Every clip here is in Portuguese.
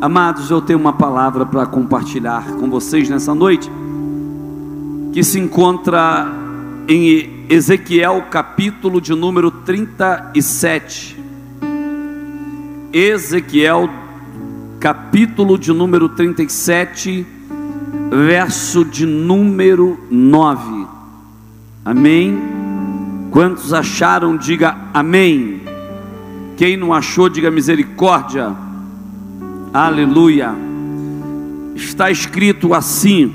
Amados, eu tenho uma palavra para compartilhar com vocês nessa noite, que se encontra em Ezequiel, capítulo de número 37. Ezequiel, capítulo de número 37, verso de número 9. Amém? Quantos acharam, diga amém. Quem não achou, diga misericórdia. Aleluia. Está escrito assim: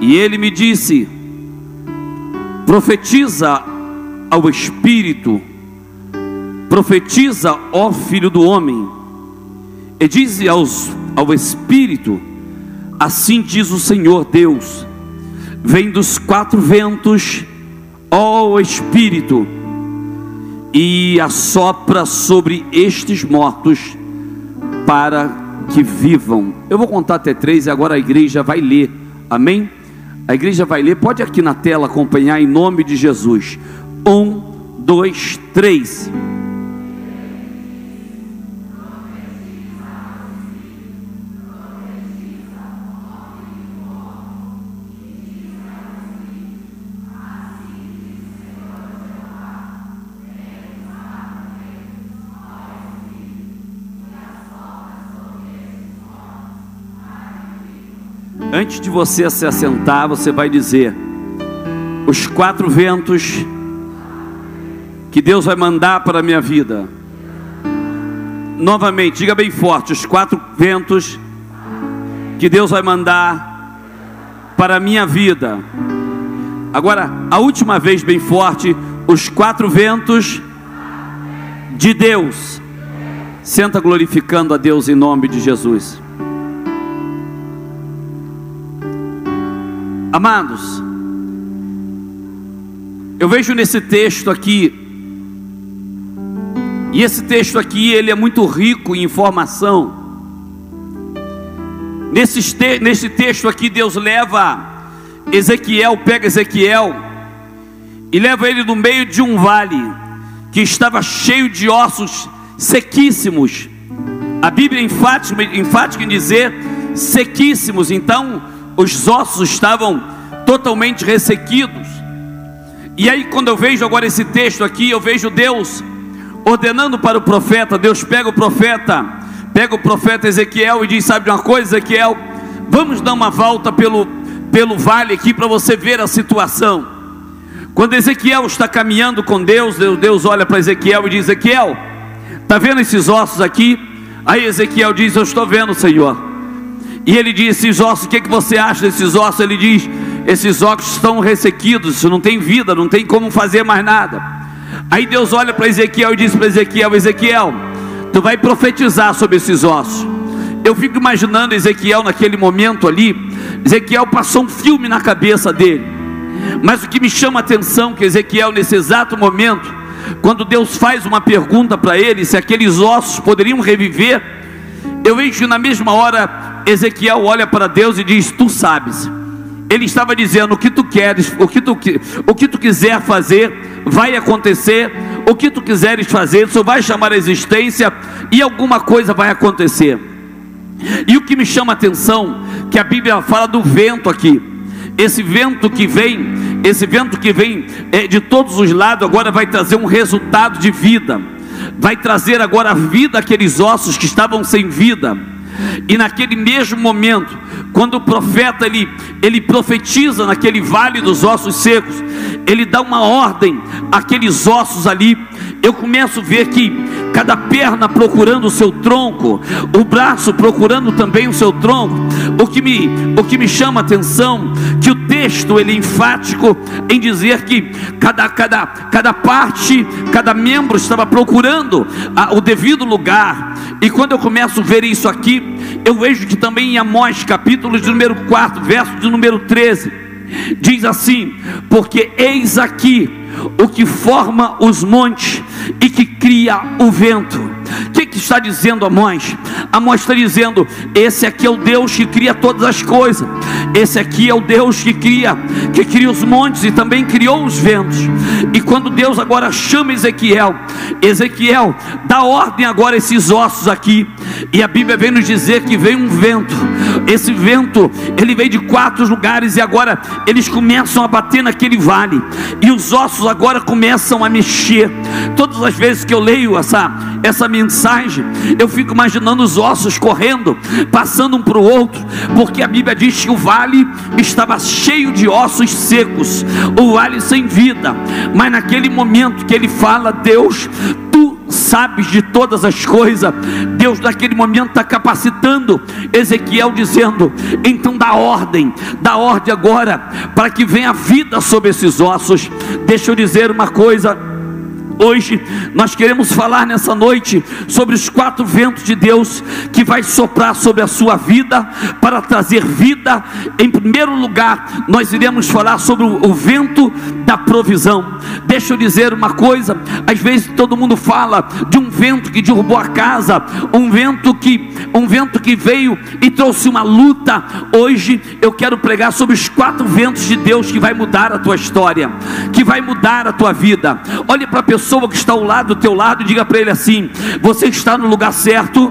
E ele me disse: Profetiza ao Espírito, profetiza, ó Filho do Homem, e diz aos, ao Espírito: Assim diz o Senhor Deus: Vem dos quatro ventos, ó Espírito, e assopra sobre estes mortos para que vivam. Eu vou contar até três e agora a igreja vai ler. Amém? A igreja vai ler. Pode aqui na tela acompanhar em nome de Jesus. Um, dois, três. Antes de você se assentar, você vai dizer: os quatro ventos que Deus vai mandar para a minha vida. Novamente, diga bem forte: os quatro ventos que Deus vai mandar para a minha vida. Agora, a última vez, bem forte: os quatro ventos de Deus. Senta glorificando a Deus em nome de Jesus. Amados, eu vejo nesse texto aqui, e esse texto aqui ele é muito rico em informação. Nesse, te, nesse texto aqui, Deus leva Ezequiel, pega Ezequiel e leva ele no meio de um vale que estava cheio de ossos sequíssimos. A Bíblia é enfática, enfática em dizer sequíssimos. Então, os ossos estavam totalmente ressequidos. E aí, quando eu vejo agora esse texto aqui, eu vejo Deus ordenando para o profeta. Deus pega o profeta, pega o profeta Ezequiel e diz: Sabe uma coisa, Ezequiel? Vamos dar uma volta pelo, pelo vale aqui para você ver a situação. Quando Ezequiel está caminhando com Deus, Deus olha para Ezequiel e diz: Ezequiel, está vendo esses ossos aqui? Aí Ezequiel diz: Eu estou vendo, Senhor. E ele diz: Esses ossos, o que, é que você acha desses ossos? Ele diz: Esses ossos estão ressequidos, não tem vida, não tem como fazer mais nada. Aí Deus olha para Ezequiel e diz para Ezequiel: Ezequiel, tu vai profetizar sobre esses ossos. Eu fico imaginando Ezequiel naquele momento ali. Ezequiel passou um filme na cabeça dele. Mas o que me chama a atenção que Ezequiel nesse exato momento, quando Deus faz uma pergunta para ele se aqueles ossos poderiam reviver, eu vejo na mesma hora Ezequiel olha para Deus e diz: Tu sabes. Ele estava dizendo: O que tu queres, o que tu, o que tu quiser fazer, vai acontecer. O que tu quiseres fazer, só vai chamar a existência e alguma coisa vai acontecer. E o que me chama a atenção, que a Bíblia fala do vento aqui. Esse vento que vem, esse vento que vem é, de todos os lados, agora vai trazer um resultado de vida vai trazer agora a vida àqueles ossos que estavam sem vida. E naquele mesmo momento, quando o profeta ele, ele profetiza naquele vale dos ossos secos, ele dá uma ordem àqueles ossos ali. Eu começo a ver que cada perna procurando o seu tronco, o braço procurando também o seu tronco. O que me, o que me chama a atenção que o texto ele é enfático em dizer que cada, cada, cada parte, cada membro estava procurando a, o devido lugar. E quando eu começo a ver isso aqui, eu vejo que também em Amós, capítulo de número 4, verso de número 13, diz assim: Porque eis aqui o que forma os montes e que cria o vento. O que, que está dizendo Amós? Amós está dizendo: esse aqui é o Deus que cria todas as coisas. Esse aqui é o Deus que cria, que cria os montes e também criou os ventos. E quando Deus agora chama Ezequiel, Ezequiel dá ordem agora a esses ossos aqui. E a Bíblia vem nos dizer que vem um vento. Esse vento, ele veio de quatro lugares e agora eles começam a bater naquele vale. E os ossos agora começam a mexer. Todas as vezes que eu leio essa essa mensagem, eu fico imaginando os ossos correndo, passando um para o outro, porque a Bíblia diz que o vale estava cheio de ossos secos, o vale sem vida. Mas naquele momento que ele fala, Deus, tu sabes de todas as coisas. Deus, naquele momento, está capacitando Ezequiel, dizendo: então dá ordem, dá ordem agora, para que venha vida sobre esses ossos. Deixa eu dizer uma coisa Hoje nós queremos falar nessa noite sobre os quatro ventos de Deus que vai soprar sobre a sua vida para trazer vida. Em primeiro lugar, nós iremos falar sobre o vento da provisão. Deixa eu dizer uma coisa, às vezes todo mundo fala de um vento que derrubou a casa, um vento que um vento que veio e trouxe uma luta. Hoje eu quero pregar sobre os quatro ventos de Deus que vai mudar a tua história, que vai mudar a tua vida. Olhe para a pessoa pessoa que está ao lado do teu lado, diga para ele assim: você está no lugar certo,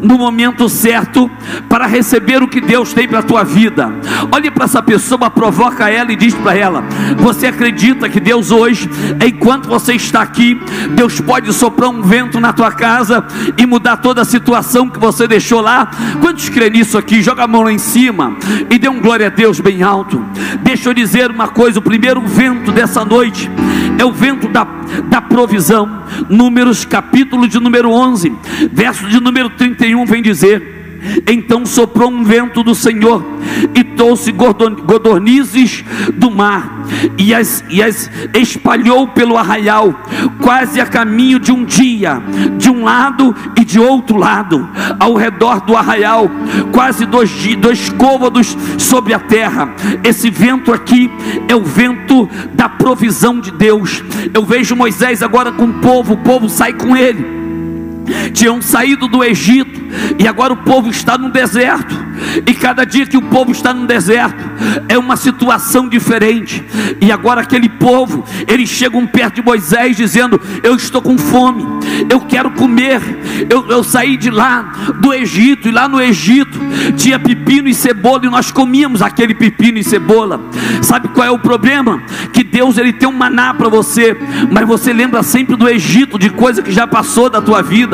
no momento certo para receber o que Deus tem para a tua vida. Olhe para essa pessoa, provoca ela e diz para ela: Você acredita que Deus hoje, enquanto você está aqui, Deus pode soprar um vento na tua casa e mudar toda a situação que você deixou lá? Quantos crê nisso aqui? Joga a mão lá em cima e dê um glória a Deus bem alto. Deixa eu dizer uma coisa: o primeiro vento dessa noite é o vento da, da provisão. Números, capítulo de número 11, verso de número 31, vem dizer então soprou um vento do Senhor e trouxe godornizes do mar e as, e as espalhou pelo arraial, quase a caminho de um dia, de um lado e de outro lado, ao redor do arraial, quase dois, dois côvados sobre a terra. Esse vento aqui é o vento da provisão de Deus. Eu vejo Moisés agora com o povo, o povo sai com ele tinham saído do Egito e agora o povo está no deserto. E cada dia que o povo está no deserto é uma situação diferente. E agora aquele povo, eles chegam perto de Moisés dizendo: Eu estou com fome, eu quero comer. Eu, eu saí de lá do Egito, e lá no Egito tinha pepino e cebola, e nós comíamos aquele pepino e cebola. Sabe qual é o problema? Que Deus ele tem um maná para você, mas você lembra sempre do Egito, de coisa que já passou da tua vida.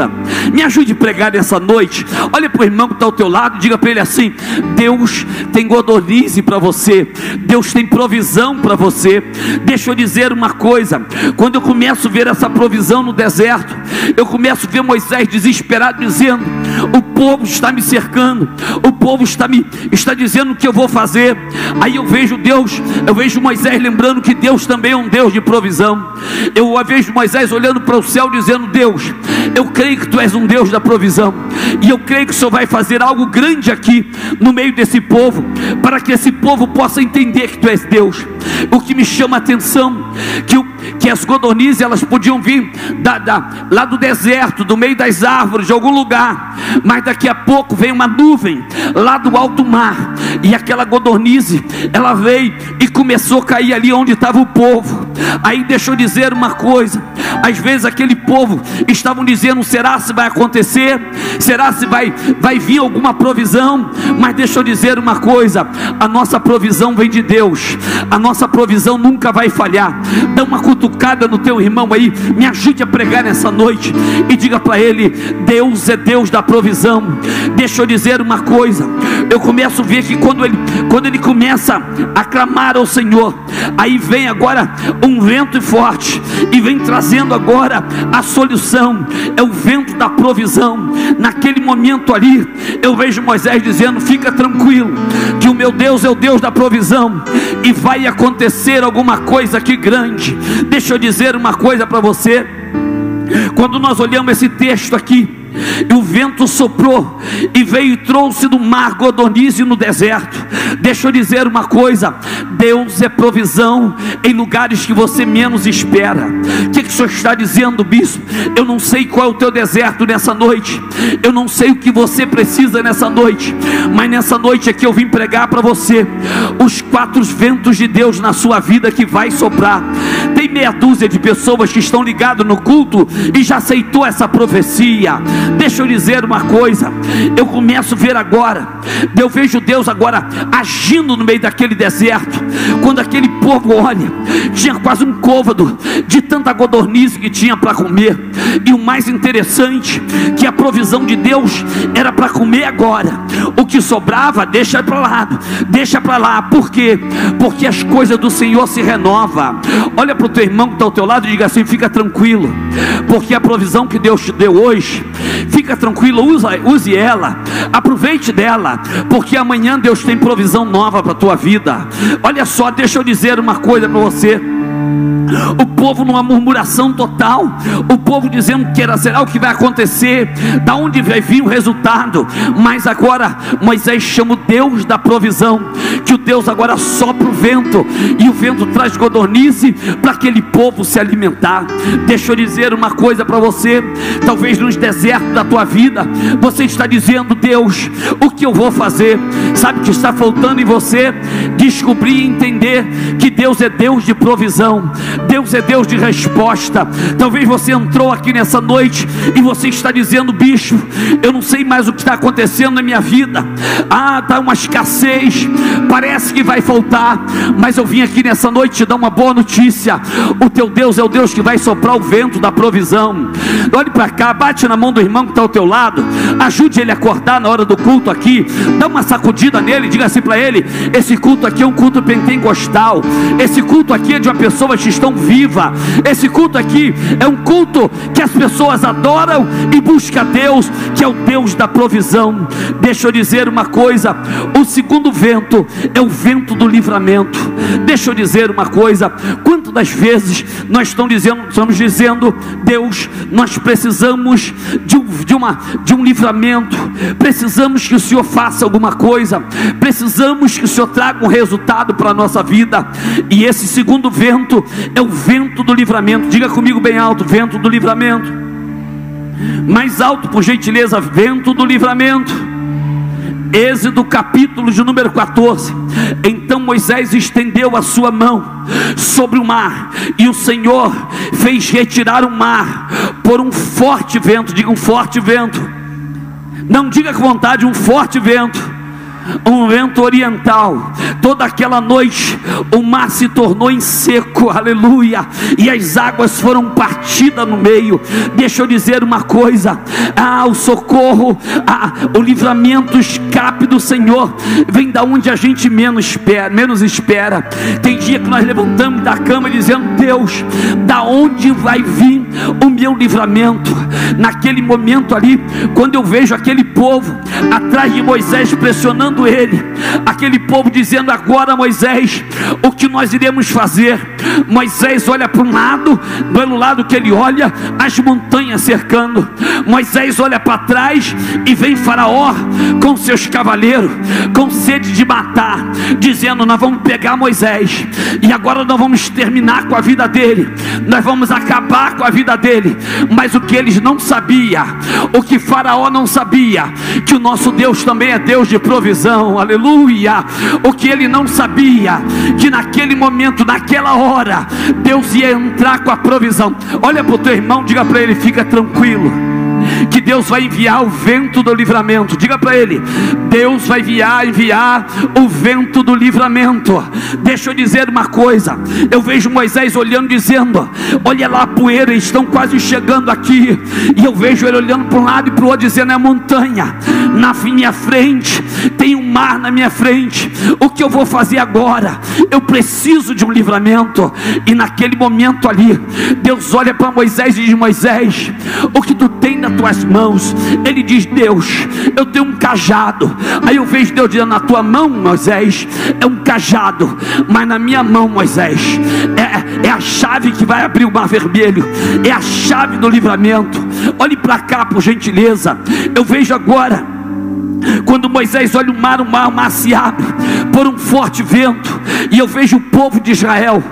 Me ajude a pregar nessa noite. Olha para o irmão que está ao teu lado e diga para ele assim: Deus tem godolize para você, Deus tem provisão para você. Deixa eu dizer uma coisa: quando eu começo a ver essa provisão no deserto, eu começo a ver Moisés desesperado dizendo: O povo está me cercando, o povo está me está dizendo o que eu vou fazer. Aí eu vejo Deus, eu vejo Moisés lembrando que Deus também é um Deus de provisão. Eu vejo Moisés olhando para o céu dizendo: Deus, eu creio que tu és um Deus da provisão, e eu creio que o Senhor vai fazer algo grande aqui no meio desse povo, para que esse povo possa entender que tu és Deus. O que me chama a atenção, que, o, que as codornizes elas podiam vir da, da, lá do deserto, do meio das árvores, de algum lugar, mas daqui a pouco vem uma nuvem lá do alto mar, e aquela codornize, ela veio e começou a cair ali onde estava o povo. Aí deixa eu dizer uma coisa: às vezes aquele povo estavam dizendo: será se vai acontecer? Será se vai, vai vir alguma provisão? Mas deixa eu dizer uma coisa: a nossa provisão vem de Deus, a nossa provisão nunca vai falhar. Dá uma cutucada no teu irmão aí, me ajude a pregar nessa noite e diga para ele: Deus é Deus da provisão. Deixa eu dizer uma coisa: eu começo a ver que quando ele, quando ele começa a clamar ao Senhor, aí vem agora um vento forte e vem trazendo agora a solução, é o vento da provisão. Naquele momento ali, eu vejo Moisés dizendo: Fica tranquilo, que o meu Deus é o Deus da provisão, e vai acontecer alguma coisa aqui grande. Deixa eu dizer uma coisa para você. Quando nós olhamos esse texto aqui, e o vento soprou e veio e trouxe do mar godonize no deserto. Deixa eu dizer uma coisa: Deus é provisão em lugares que você menos espera. O que, que o senhor está dizendo, bispo? Eu não sei qual é o teu deserto nessa noite, eu não sei o que você precisa nessa noite, mas nessa noite aqui eu vim pregar para você os quatro ventos de Deus na sua vida que vai soprar. Tem meia dúzia de pessoas que estão ligadas no culto e já aceitou essa profecia. Deixa eu dizer uma coisa, eu começo a ver agora, eu vejo Deus agora agindo no meio daquele deserto, quando aquele povo olha, tinha quase um côvado de tanta codorniz que tinha para comer, e o mais interessante, que a provisão de Deus era para comer agora, o que sobrava, deixa para lá, deixa para lá, por quê? Porque as coisas do Senhor se renovam. Olha para o teu irmão que está ao teu lado e diga assim: fica tranquilo, porque a provisão que Deus te deu hoje, fica tranquilo, usa, use ela, aproveite dela, porque amanhã Deus tem provisão nova para a tua vida. Olha só, deixa eu dizer uma coisa para você o povo numa murmuração total, o povo dizendo que era será o que vai acontecer, da onde vai vir o resultado, mas agora Moisés chama o Deus da provisão, que o Deus agora sopra o vento, e o vento traz godornice para aquele povo se alimentar. Deixa eu dizer uma coisa para você, talvez nos desertos da tua vida, você está dizendo, Deus, o que eu vou fazer? Sabe o que está faltando em você? Descobrir e entender que Deus é Deus de provisão. Deus é Deus de resposta. Talvez você entrou aqui nessa noite e você está dizendo, bicho, eu não sei mais o que está acontecendo na minha vida. Ah, está uma escassez, parece que vai faltar, mas eu vim aqui nessa noite te dar uma boa notícia. O teu Deus é o Deus que vai soprar o vento da provisão. Olhe para cá, bate na mão do irmão que está ao teu lado, ajude ele a acordar na hora do culto aqui, dá uma sacudida nele, diga assim para ele: esse culto aqui é um culto pentecostal, esse culto aqui é de uma pessoa que viva. Esse culto aqui é um culto que as pessoas adoram e buscam a Deus, que é o Deus da provisão. Deixa eu dizer uma coisa: o segundo vento é o vento do livramento. Deixa eu dizer uma coisa: quantas das vezes nós estamos dizendo, estamos dizendo, Deus, nós precisamos de um, de, uma, de um livramento, precisamos que o Senhor faça alguma coisa, precisamos que o Senhor traga um resultado para a nossa vida, e esse segundo vento é o vento do livramento. Diga comigo bem alto: vento do livramento. Mais alto, por gentileza, vento do livramento. Êxodo capítulo de número 14. Então Moisés estendeu a sua mão sobre o mar, e o Senhor fez retirar o mar por um forte vento. Diga um forte vento. Não diga com vontade, um forte vento um vento oriental. Toda aquela noite o mar se tornou em seco, aleluia, e as águas foram partidas no meio. Deixa eu dizer uma coisa: ah, o socorro, ah, o livramento, escape do Senhor vem da onde a gente menos espera, menos espera. Tem dia que nós levantamos da cama dizendo: Deus, da onde vai vir o meu livramento? Naquele momento ali, quando eu vejo aquele povo atrás de Moisés pressionando ele, aquele povo dizendo: Agora, Moisés, o que nós iremos fazer? Moisés olha para um lado, pelo lado que ele olha, as montanhas cercando. Moisés olha para trás e vem Faraó com seus cavaleiros, com sede de matar, dizendo: Nós vamos pegar Moisés e agora nós vamos terminar com a vida dele, nós vamos acabar com a vida dele. Mas o que eles não sabiam, o que Faraó não sabia, que o nosso Deus também é Deus de provisão, aleluia. O que ele não sabia, que naquele momento, naquela hora, Deus ia entrar com a provisão. Olha para o teu irmão, diga para ele: fica tranquilo que Deus vai enviar o vento do livramento. Diga para ele: Deus vai enviar, enviar o vento do livramento. Deixa eu dizer uma coisa. Eu vejo Moisés olhando, dizendo: Olha lá a poeira, estão quase chegando aqui. E eu vejo ele olhando para um lado e para o outro, dizendo: É montanha. Na minha frente tem um mar na minha frente. O que eu vou fazer agora? Eu preciso de um livramento. E naquele momento ali, Deus olha para Moisés e diz: Moisés, o que tu tem na tuas mãos. Ele diz: Deus, eu tenho um cajado. Aí eu vejo Deus dizendo: Na tua mão, Moisés, é um cajado, mas na minha mão, Moisés, é, é a chave que vai abrir o mar vermelho, é a chave do livramento. Olhe para cá, por gentileza. Eu vejo agora quando Moisés olha o mar, o mar, se abre por um forte vento, e eu vejo o povo de Israel,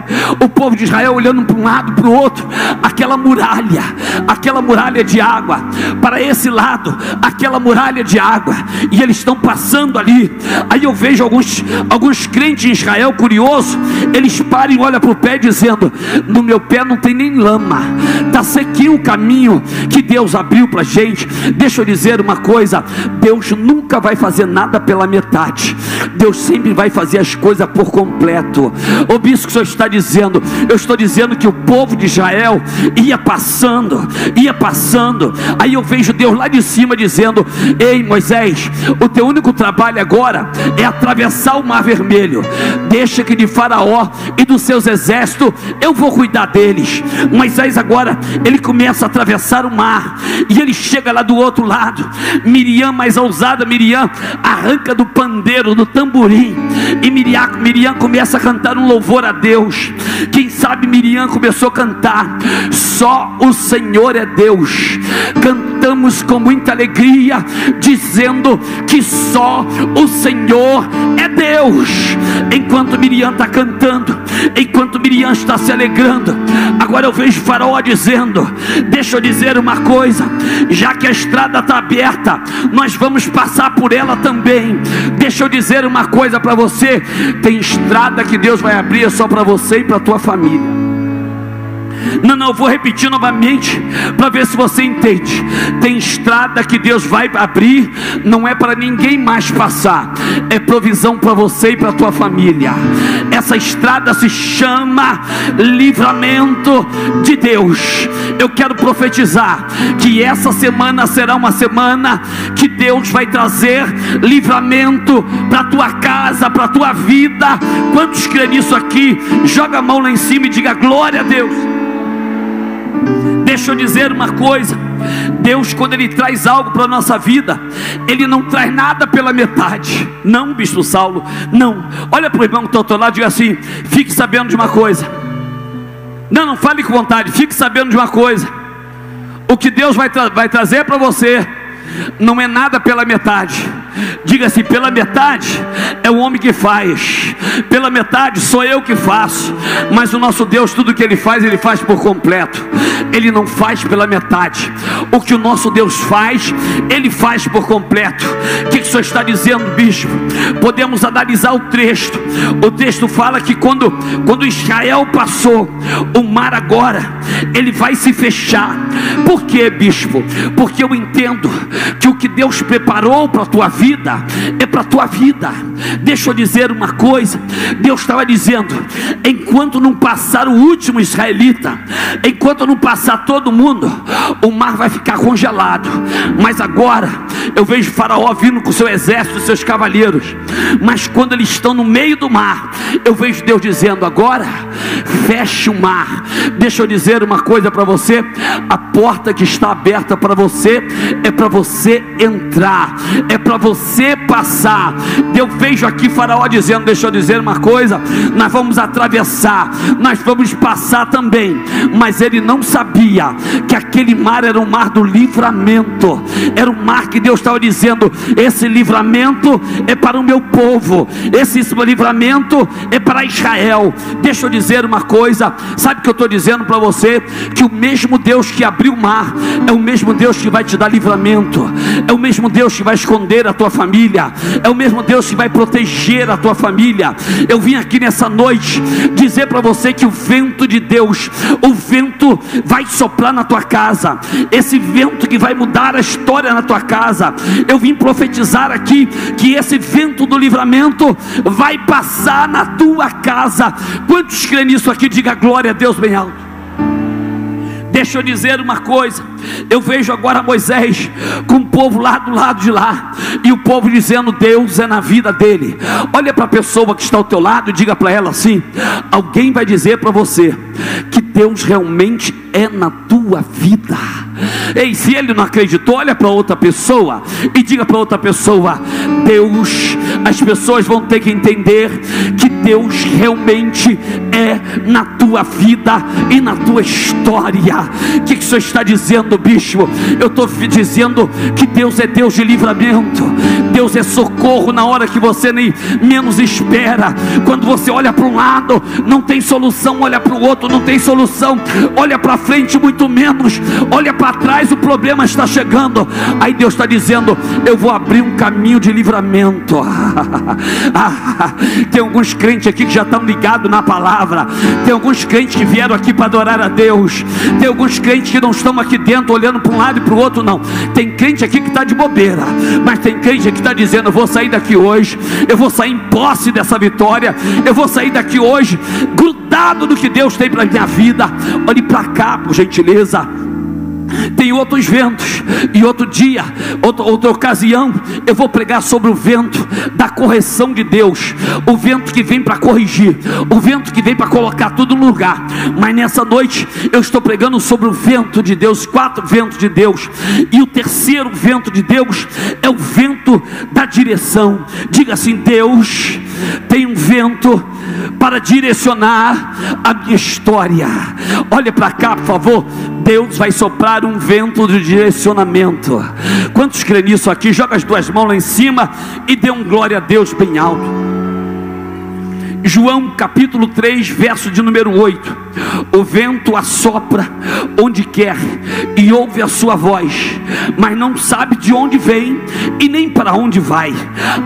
o povo de Israel olhando para um lado, para o outro, aquela muralha, aquela muralha de água, para esse lado, aquela muralha de água, e eles estão passando ali. Aí eu vejo alguns, alguns crentes em Israel, curioso, eles param e olham para o pé dizendo: No meu pé não tem nem lama, está sequinho o caminho que Deus abriu para a gente. Deixa eu dizer uma coisa: Deus nunca nunca vai fazer nada pela metade. Deus sempre vai fazer as coisas por completo. O Senhor está dizendo. Eu estou dizendo que o povo de Israel ia passando, ia passando. Aí eu vejo Deus lá de cima dizendo: Ei Moisés, o teu único trabalho agora é atravessar o mar vermelho. Deixa que de Faraó e dos seus exércitos eu vou cuidar deles. Moisés agora ele começa a atravessar o mar e ele chega lá do outro lado. Miriam mais ousada Miriam arranca do pandeiro, do tamborim, e Miriam, Miriam começa a cantar um louvor a Deus. Quem sabe Miriam começou a cantar: Só o Senhor é Deus. Cantamos com muita alegria, dizendo que só o Senhor é Deus. Enquanto Miriam está cantando, enquanto Miriam está se alegrando, agora eu vejo Faraó dizendo: Deixa eu dizer uma coisa, já que a estrada está aberta, nós vamos passar por ela também. Deixa eu dizer uma coisa para você: tem estrada que Deus vai abrir só para você e para tua família. Não, não, vou repetir novamente para ver se você entende. Tem estrada que Deus vai abrir, não é para ninguém mais passar, é provisão para você e para tua família. Essa estrada se chama livramento de Deus. Eu quero profetizar que essa semana será uma semana que Deus vai trazer livramento para tua casa, para tua vida. Quantos creem nisso aqui? Joga a mão lá em cima e diga glória a Deus. Deixa eu dizer uma coisa: Deus, quando Ele traz algo para a nossa vida, Ele não traz nada pela metade. Não, Bispo Saulo, não. Olha para o irmão que está ao teu lado e diga assim: fique sabendo de uma coisa. Não, não fale com vontade, fique sabendo de uma coisa. O que Deus vai, tra vai trazer para você não é nada pela metade. Diga assim: pela metade é o homem que faz, pela metade sou eu que faço, mas o nosso Deus, tudo que Ele faz, Ele faz por completo, Ele não faz pela metade. O que o nosso Deus faz, Ele faz por completo. O que, o senhor está dizendo, bispo? Podemos analisar o texto. O texto fala que quando, quando Israel passou, o mar agora, ele vai se fechar. Por quê, bispo? Porque eu entendo que o que Deus preparou para a tua vida é para a tua vida. Deixa eu dizer uma coisa: Deus estava dizendo, enquanto não passar o último israelita, enquanto não passar todo mundo, o mar vai ficar congelado. Mas agora eu vejo Faraó vindo com seu exército, seus cavaleiros. Mas quando eles estão no meio do mar, eu vejo Deus dizendo: agora feche o mar. Deixa eu dizer uma coisa para você: a porta que está aberta para você é para você entrar, é para você passar. Eu vejo aqui Faraó dizendo: Deixa eu dizer uma coisa, nós vamos atravessar, nós vamos passar também. Mas ele não sabia que aquele mar era o mar do livramento, era o mar que Deus estava dizendo: Esse livramento é para o meu povo, esse livramento é para Israel. Deixa eu dizer uma coisa, sabe o que eu estou dizendo para você? Que o mesmo Deus que abriu o mar é o mesmo Deus que vai te dar livramento é o mesmo Deus que vai esconder a tua família, é o mesmo Deus que vai proteger a tua família. Eu vim aqui nessa noite dizer para você que o vento de Deus, o vento vai soprar na tua casa, esse vento que vai mudar a história na tua casa. Eu vim profetizar aqui que esse vento do livramento vai passar na tua casa. Quantos creem nisso aqui? Diga glória a Deus bem alto. Deixa eu dizer uma coisa. Eu vejo agora Moisés com o povo lá do lado de lá, e o povo dizendo: Deus é na vida dele. Olha para a pessoa que está ao teu lado e diga para ela assim: alguém vai dizer para você que Deus realmente é na tua vida. Ei, se ele não acreditou, olha para outra pessoa e diga para outra pessoa: Deus, as pessoas vão ter que entender que Deus realmente é na tua vida e na tua história. O que, que o Senhor está dizendo, bispo? Eu estou dizendo que Deus é Deus de livramento, Deus é socorro na hora que você nem menos espera. Quando você olha para um lado, não tem solução, olha para o outro, não tem solução, olha para frente, muito menos, olha para trás, o problema está chegando. Aí Deus está dizendo: Eu vou abrir um caminho de livramento. tem alguns crentes aqui que já estão ligados na palavra, tem alguns crentes que vieram aqui para adorar a Deus, tem alguns crentes que não estão aqui dentro olhando para um lado e para o outro, não. Tem crente aqui que está de bobeira, mas tem crente que está dizendo: Eu vou sair daqui hoje, eu vou sair em posse dessa vitória, eu vou sair daqui hoje, grudado no que Deus tem para minha vida. Olhe para cá, por gentileza. Tem outros ventos, e outro dia, outra, outra ocasião, eu vou pregar sobre o vento da correção de Deus, o vento que vem para corrigir, o vento que vem para colocar tudo no lugar. Mas nessa noite eu estou pregando sobre o vento de Deus, quatro ventos de Deus, e o terceiro vento de Deus é o vento da direção. Diga assim: Deus tem um vento para direcionar a minha história. Olha para cá, por favor. Deus vai soprar um vento de direcionamento. Quantos creem nisso aqui? Joga as duas mãos lá em cima e dê um glória a Deus bem alto. João capítulo 3, verso de número 8: O vento assopra onde quer e ouve a sua voz, mas não sabe de onde vem e nem para onde vai.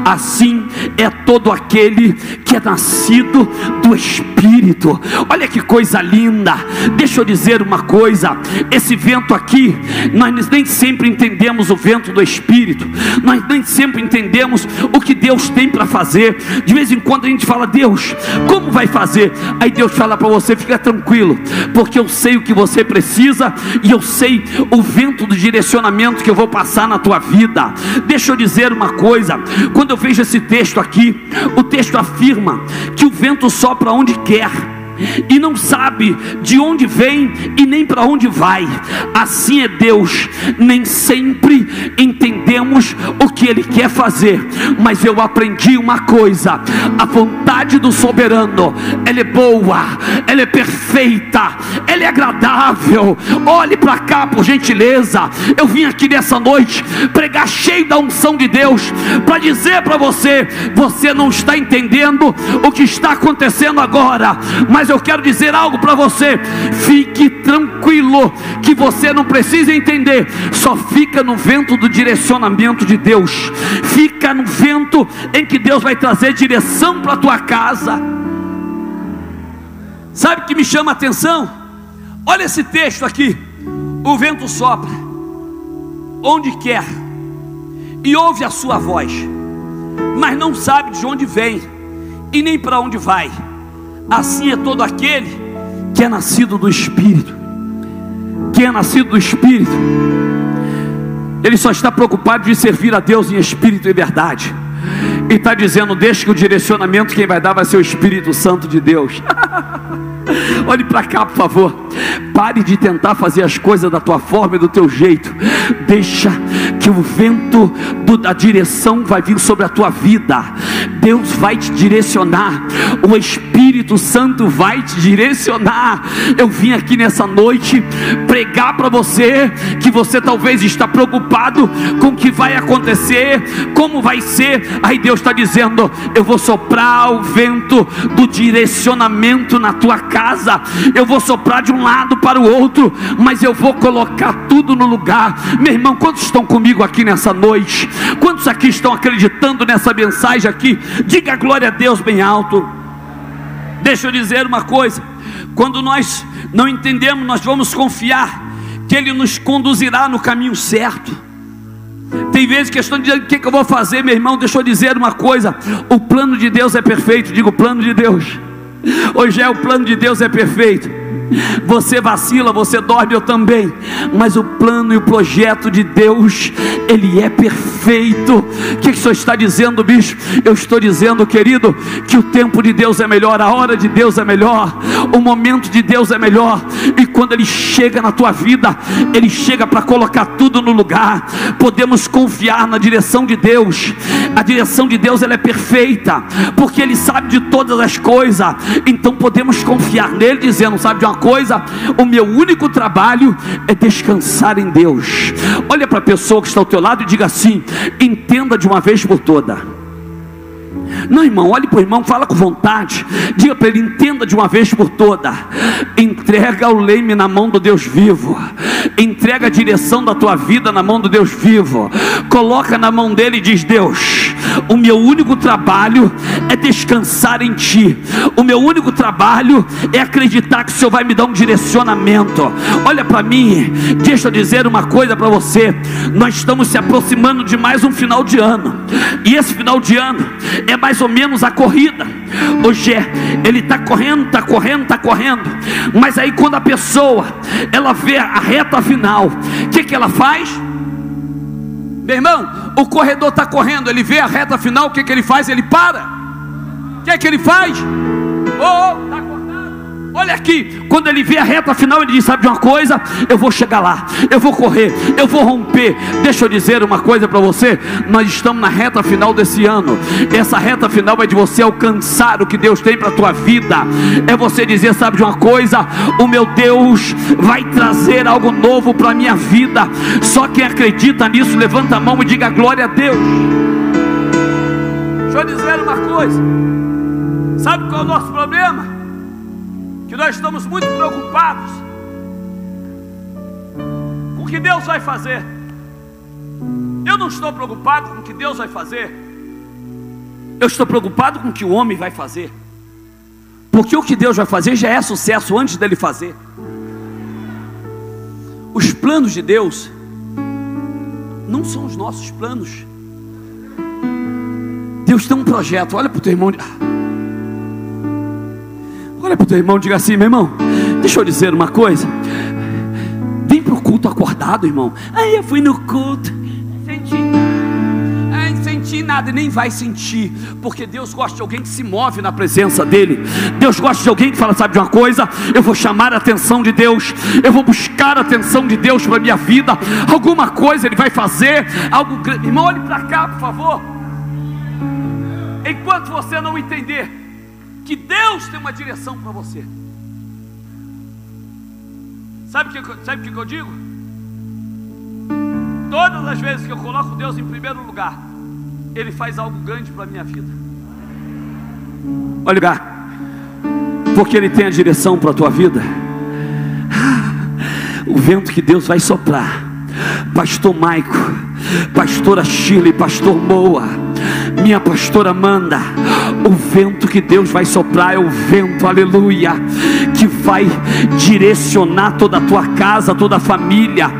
Assim é todo aquele que é nascido do Espírito. Olha que coisa linda. Deixa eu dizer uma coisa: esse vento aqui, nós nem sempre entendemos o vento do Espírito, nós nem sempre entendemos o que Deus tem para fazer. De vez em quando a gente fala, Deus Deus, como vai fazer? Aí Deus fala para você: fica tranquilo, porque eu sei o que você precisa e eu sei o vento do direcionamento que eu vou passar na tua vida. Deixa eu dizer uma coisa: quando eu vejo esse texto aqui, o texto afirma que o vento sopra onde quer e não sabe de onde vem e nem para onde vai. Assim é Deus, nem sempre entendemos o que Ele quer fazer, mas eu aprendi uma coisa: a vontade do soberano, ela é boa, ela é perfeita, ela é agradável. Olhe para cá, por gentileza. Eu vim aqui nessa noite pregar cheio da unção de Deus para dizer para você: você não está entendendo o que está acontecendo agora, mas eu quero dizer algo para você. Fique tranquilo, que você não precisa entender, só fica no vento do direcionamento de Deus, fica no vento em que Deus vai trazer direção para a tua casa. Sabe o que me chama a atenção? Olha esse texto aqui: o vento sopra onde quer e ouve a sua voz, mas não sabe de onde vem e nem para onde vai. Assim é todo aquele que é nascido do Espírito. Quem é nascido do Espírito, ele só está preocupado de servir a Deus em espírito e verdade. E está dizendo: deixe que o direcionamento quem vai dar vai ser o Espírito Santo de Deus. Olhe para cá, por favor. Pare de tentar fazer as coisas da tua forma e do teu jeito. Deixa que o vento do, da direção vai vir sobre a tua vida. Deus vai te direcionar. O Espírito Santo vai te direcionar. Eu vim aqui nessa noite pregar para você que você talvez está preocupado com o que vai acontecer, como vai ser. Aí Deus está dizendo: Eu vou soprar o vento do direcionamento na tua casa. Eu vou soprar de um lado para o outro, mas eu vou colocar tudo no lugar. Meu irmão, quantos estão comigo aqui nessa noite? Quantos aqui estão acreditando nessa mensagem aqui? Diga glória a Deus bem alto. Deixa eu dizer uma coisa: quando nós não entendemos, nós vamos confiar que Ele nos conduzirá no caminho certo. Tem vezes que estão dizendo: o que, que eu vou fazer, meu irmão? Deixa eu dizer uma coisa: o plano de Deus é perfeito. Digo, o plano de Deus. Hoje é o plano de Deus é perfeito. Você vacila, você dorme, eu também. Mas o plano e o projeto de Deus, ele é perfeito. O que, que o senhor está dizendo, bicho? Eu estou dizendo, querido, que o tempo de Deus é melhor, a hora de Deus é melhor, o momento de Deus é melhor. E quando ele chega na tua vida, ele chega para colocar tudo no lugar. Podemos confiar na direção de Deus. A direção de Deus ela é perfeita, porque ele sabe de todas as coisas. Então podemos confiar nele dizendo, sabe de uma coisa? O meu único trabalho é descansar em Deus. Olha para a pessoa que está ao teu lado e diga assim: entenda de uma vez por toda. Não, irmão, olhe para o irmão, fala com vontade. Diga para ele: entenda de uma vez por toda. Entrega o leme na mão do Deus vivo. Entrega a direção da tua vida na mão do Deus vivo. Coloca na mão dele e diz: Deus, o meu único trabalho é descansar em Ti. O meu único trabalho é acreditar que o Senhor vai me dar um direcionamento. Olha para mim, deixa eu dizer uma coisa para você. Nós estamos se aproximando de mais um final de ano, e esse final de ano é mais ou menos a corrida. Hoje é, ele está correndo, está correndo, está correndo, mas aí quando a pessoa ela vê a reta final, o que, que ela faz? Meu irmão, o corredor está correndo, ele vê a reta final, o que, que ele faz? Ele para. O que, que ele faz? Oh, tá Olha aqui, quando ele vê a reta final, ele diz: Sabe de uma coisa? Eu vou chegar lá, eu vou correr, eu vou romper. Deixa eu dizer uma coisa para você: nós estamos na reta final desse ano. Essa reta final é de você alcançar o que Deus tem para a tua vida. É você dizer: Sabe de uma coisa? O meu Deus vai trazer algo novo para a minha vida. Só quem acredita nisso, levanta a mão e diga glória a Deus. Deixa eu dizer uma coisa: Sabe qual é o nosso problema? Que nós estamos muito preocupados com o que Deus vai fazer. Eu não estou preocupado com o que Deus vai fazer. Eu estou preocupado com o que o homem vai fazer. Porque o que Deus vai fazer já é sucesso antes dele fazer. Os planos de Deus não são os nossos planos. Deus tem um projeto. Olha para o teu irmão. Olha para o teu irmão diga assim: meu irmão, deixa eu dizer uma coisa. Vem para o culto acordado, irmão. Aí eu fui no culto, senti senti nada nem vai sentir, porque Deus gosta de alguém que se move na presença dEle. Deus gosta de alguém que fala: sabe de uma coisa? Eu vou chamar a atenção de Deus, eu vou buscar a atenção de Deus para a minha vida. Alguma coisa Ele vai fazer, algo grande. Irmão, olhe para cá, por favor. Enquanto você não entender que Deus tem uma direção para você. Sabe o que, sabe que eu digo? Todas as vezes que eu coloco Deus em primeiro lugar, Ele faz algo grande para a minha vida. Olha, lugar, porque Ele tem a direção para a tua vida. O vento que Deus vai soprar, Pastor Maico, Pastora Chile, Pastor Moa, minha pastora Manda o vento que Deus vai soprar é o vento, aleluia, que vai direcionar toda a tua casa, toda a família.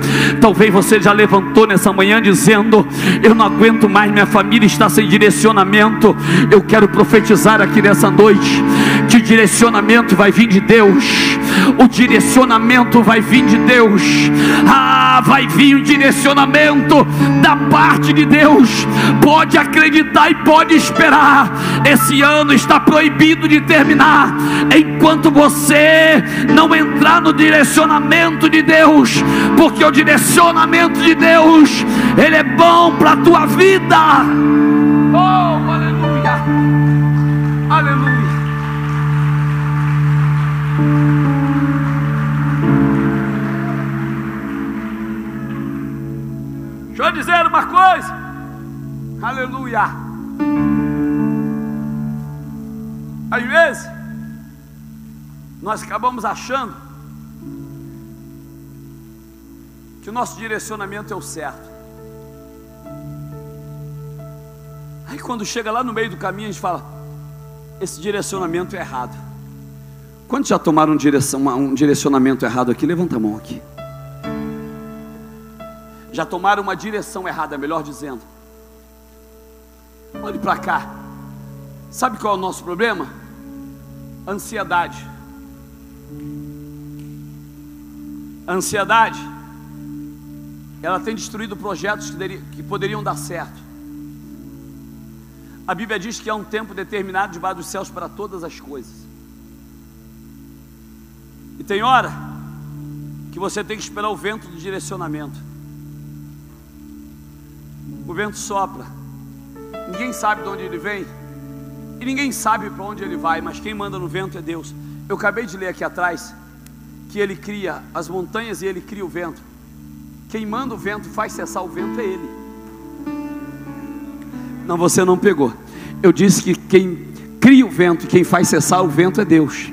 Talvez você já levantou nessa manhã dizendo: Eu não aguento mais, minha família está sem direcionamento. Eu quero profetizar aqui nessa noite que direcionamento vai vir de Deus. O direcionamento vai vir de Deus. Ah, vai vir o direcionamento da parte de Deus. Pode acreditar e pode esperar. Esse ano está proibido de terminar enquanto você não entrar no direcionamento de Deus, porque o direcionamento de Deus, ele é bom para a tua vida. Deixa eu dizer uma coisa. Aleluia. Às vezes, nós acabamos achando que o nosso direcionamento é o certo. Aí quando chega lá no meio do caminho, a gente fala: esse direcionamento é errado. Quantos já tomaram um, um direcionamento errado aqui? Levanta a mão aqui. Já tomaram uma direção errada, melhor dizendo. Olhe para cá. Sabe qual é o nosso problema? ansiedade. Ansiedade, ela tem destruído projetos que, que poderiam dar certo. A Bíblia diz que há um tempo determinado debaixo dos céus para todas as coisas. E tem hora que você tem que esperar o vento do direcionamento. O vento sopra, ninguém sabe de onde ele vem, e ninguém sabe para onde ele vai, mas quem manda no vento é Deus. Eu acabei de ler aqui atrás que ele cria as montanhas e ele cria o vento. Quem manda o vento faz cessar o vento é ele. Não, você não pegou. Eu disse que quem cria o vento, quem faz cessar o vento é Deus.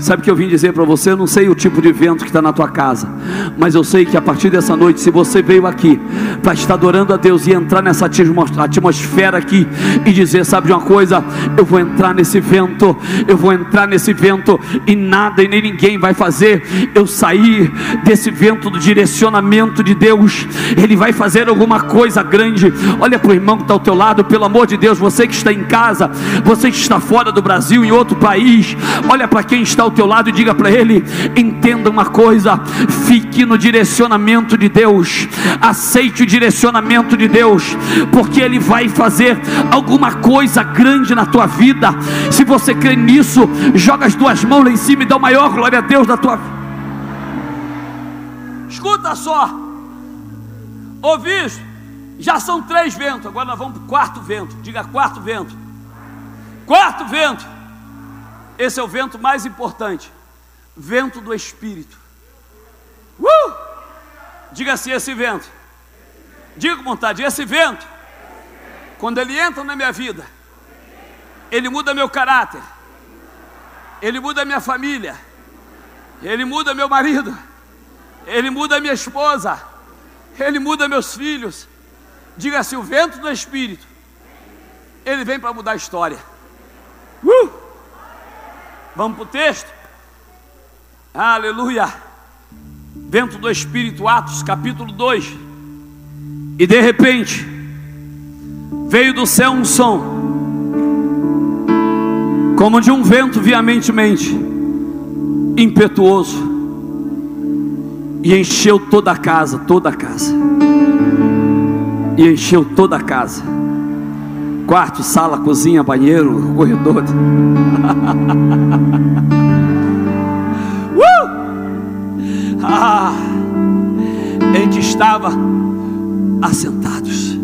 Sabe o que eu vim dizer para você? Eu não sei o tipo de vento que está na tua casa, mas eu sei que a partir dessa noite, se você veio aqui para estar adorando a Deus e entrar nessa atmosfera aqui e dizer: Sabe de uma coisa? Eu vou entrar nesse vento, eu vou entrar nesse vento e nada e nem ninguém vai fazer eu sair desse vento do direcionamento de Deus. Ele vai fazer alguma coisa grande. Olha para o irmão que está ao teu lado, pelo amor de Deus, você que está em casa, você que está fora do Brasil, em outro país, olha para quem está ao teu lado e diga para ele: entenda uma coisa, fique no direcionamento de Deus, aceite o direcionamento de Deus, porque Ele vai fazer alguma coisa grande na tua vida. Se você crê nisso, joga as duas mãos lá em cima e dá o maior glória a Deus da tua vida. Escuta só, ouvi Já são três ventos, agora nós vamos para o quarto vento. Diga quarto vento. Quarto vento. Esse é o vento mais importante. Vento do Espírito. Uh! Diga assim: esse vento. Diga com vontade: esse vento. Quando ele entra na minha vida, ele muda meu caráter, ele muda minha família, ele muda meu marido, ele muda minha esposa, ele muda meus filhos. Diga assim: o vento do Espírito, ele vem para mudar a história. Uh! Vamos para o texto? Aleluia. Dentro do Espírito, Atos capítulo 2. E de repente, veio do céu um som, como de um vento veementemente, impetuoso, e encheu toda a casa, toda a casa, e encheu toda a casa quarto, sala, cozinha, banheiro, corredor. uh! ah, a gente estava assentados.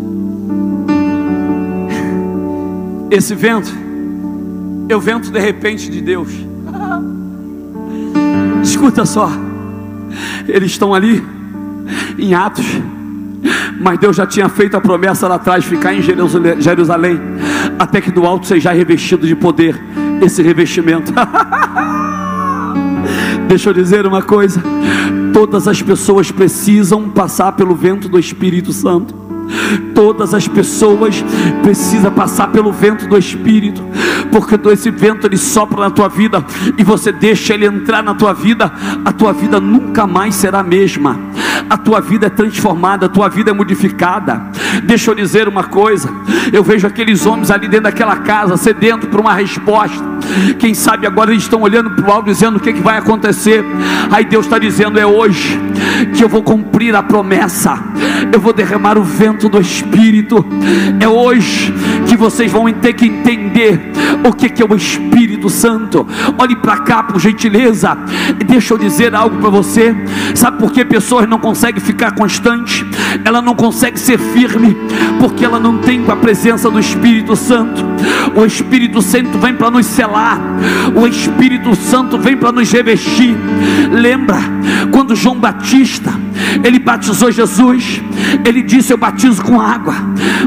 Esse vento é o vento de repente de Deus. Escuta só, eles estão ali em Atos mas Deus já tinha feito a promessa lá atrás, ficar em Jerusalém, até que do alto seja revestido de poder, esse revestimento. Deixa eu dizer uma coisa: todas as pessoas precisam passar pelo vento do Espírito Santo. Todas as pessoas precisam passar pelo vento do Espírito, porque esse vento ele sopra na tua vida e você deixa ele entrar na tua vida, a tua vida nunca mais será a mesma. A tua vida é transformada, a tua vida é modificada. Deixa eu dizer uma coisa: eu vejo aqueles homens ali dentro daquela casa, sedento por uma resposta. Quem sabe agora eles estão olhando para o alto, dizendo o que, é que vai acontecer. Aí Deus está dizendo: é hoje que eu vou cumprir a promessa, eu vou derramar o vento do Espírito. É hoje que vocês vão ter que entender o que, que é o Espírito Santo. Olhe para cá, por gentileza. Deixa eu dizer algo para você. Sabe por que pessoas não conseguem ficar constantes? Ela não consegue ser firme, porque ela não tem a presença do Espírito Santo. O Espírito Santo vem para nos selar, o Espírito Santo vem para nos revestir. Lembra quando João Batista ele batizou Jesus, ele disse: Eu batizo com água,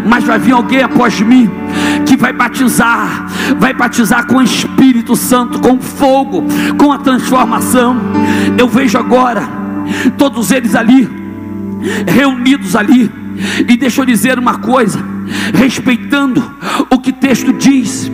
mas vai vir alguém após mim que vai batizar, vai batizar com o Espírito Santo, com fogo, com a transformação. Eu vejo agora todos eles ali, reunidos ali, e deixa eu dizer uma coisa: respeitando o que texto diz,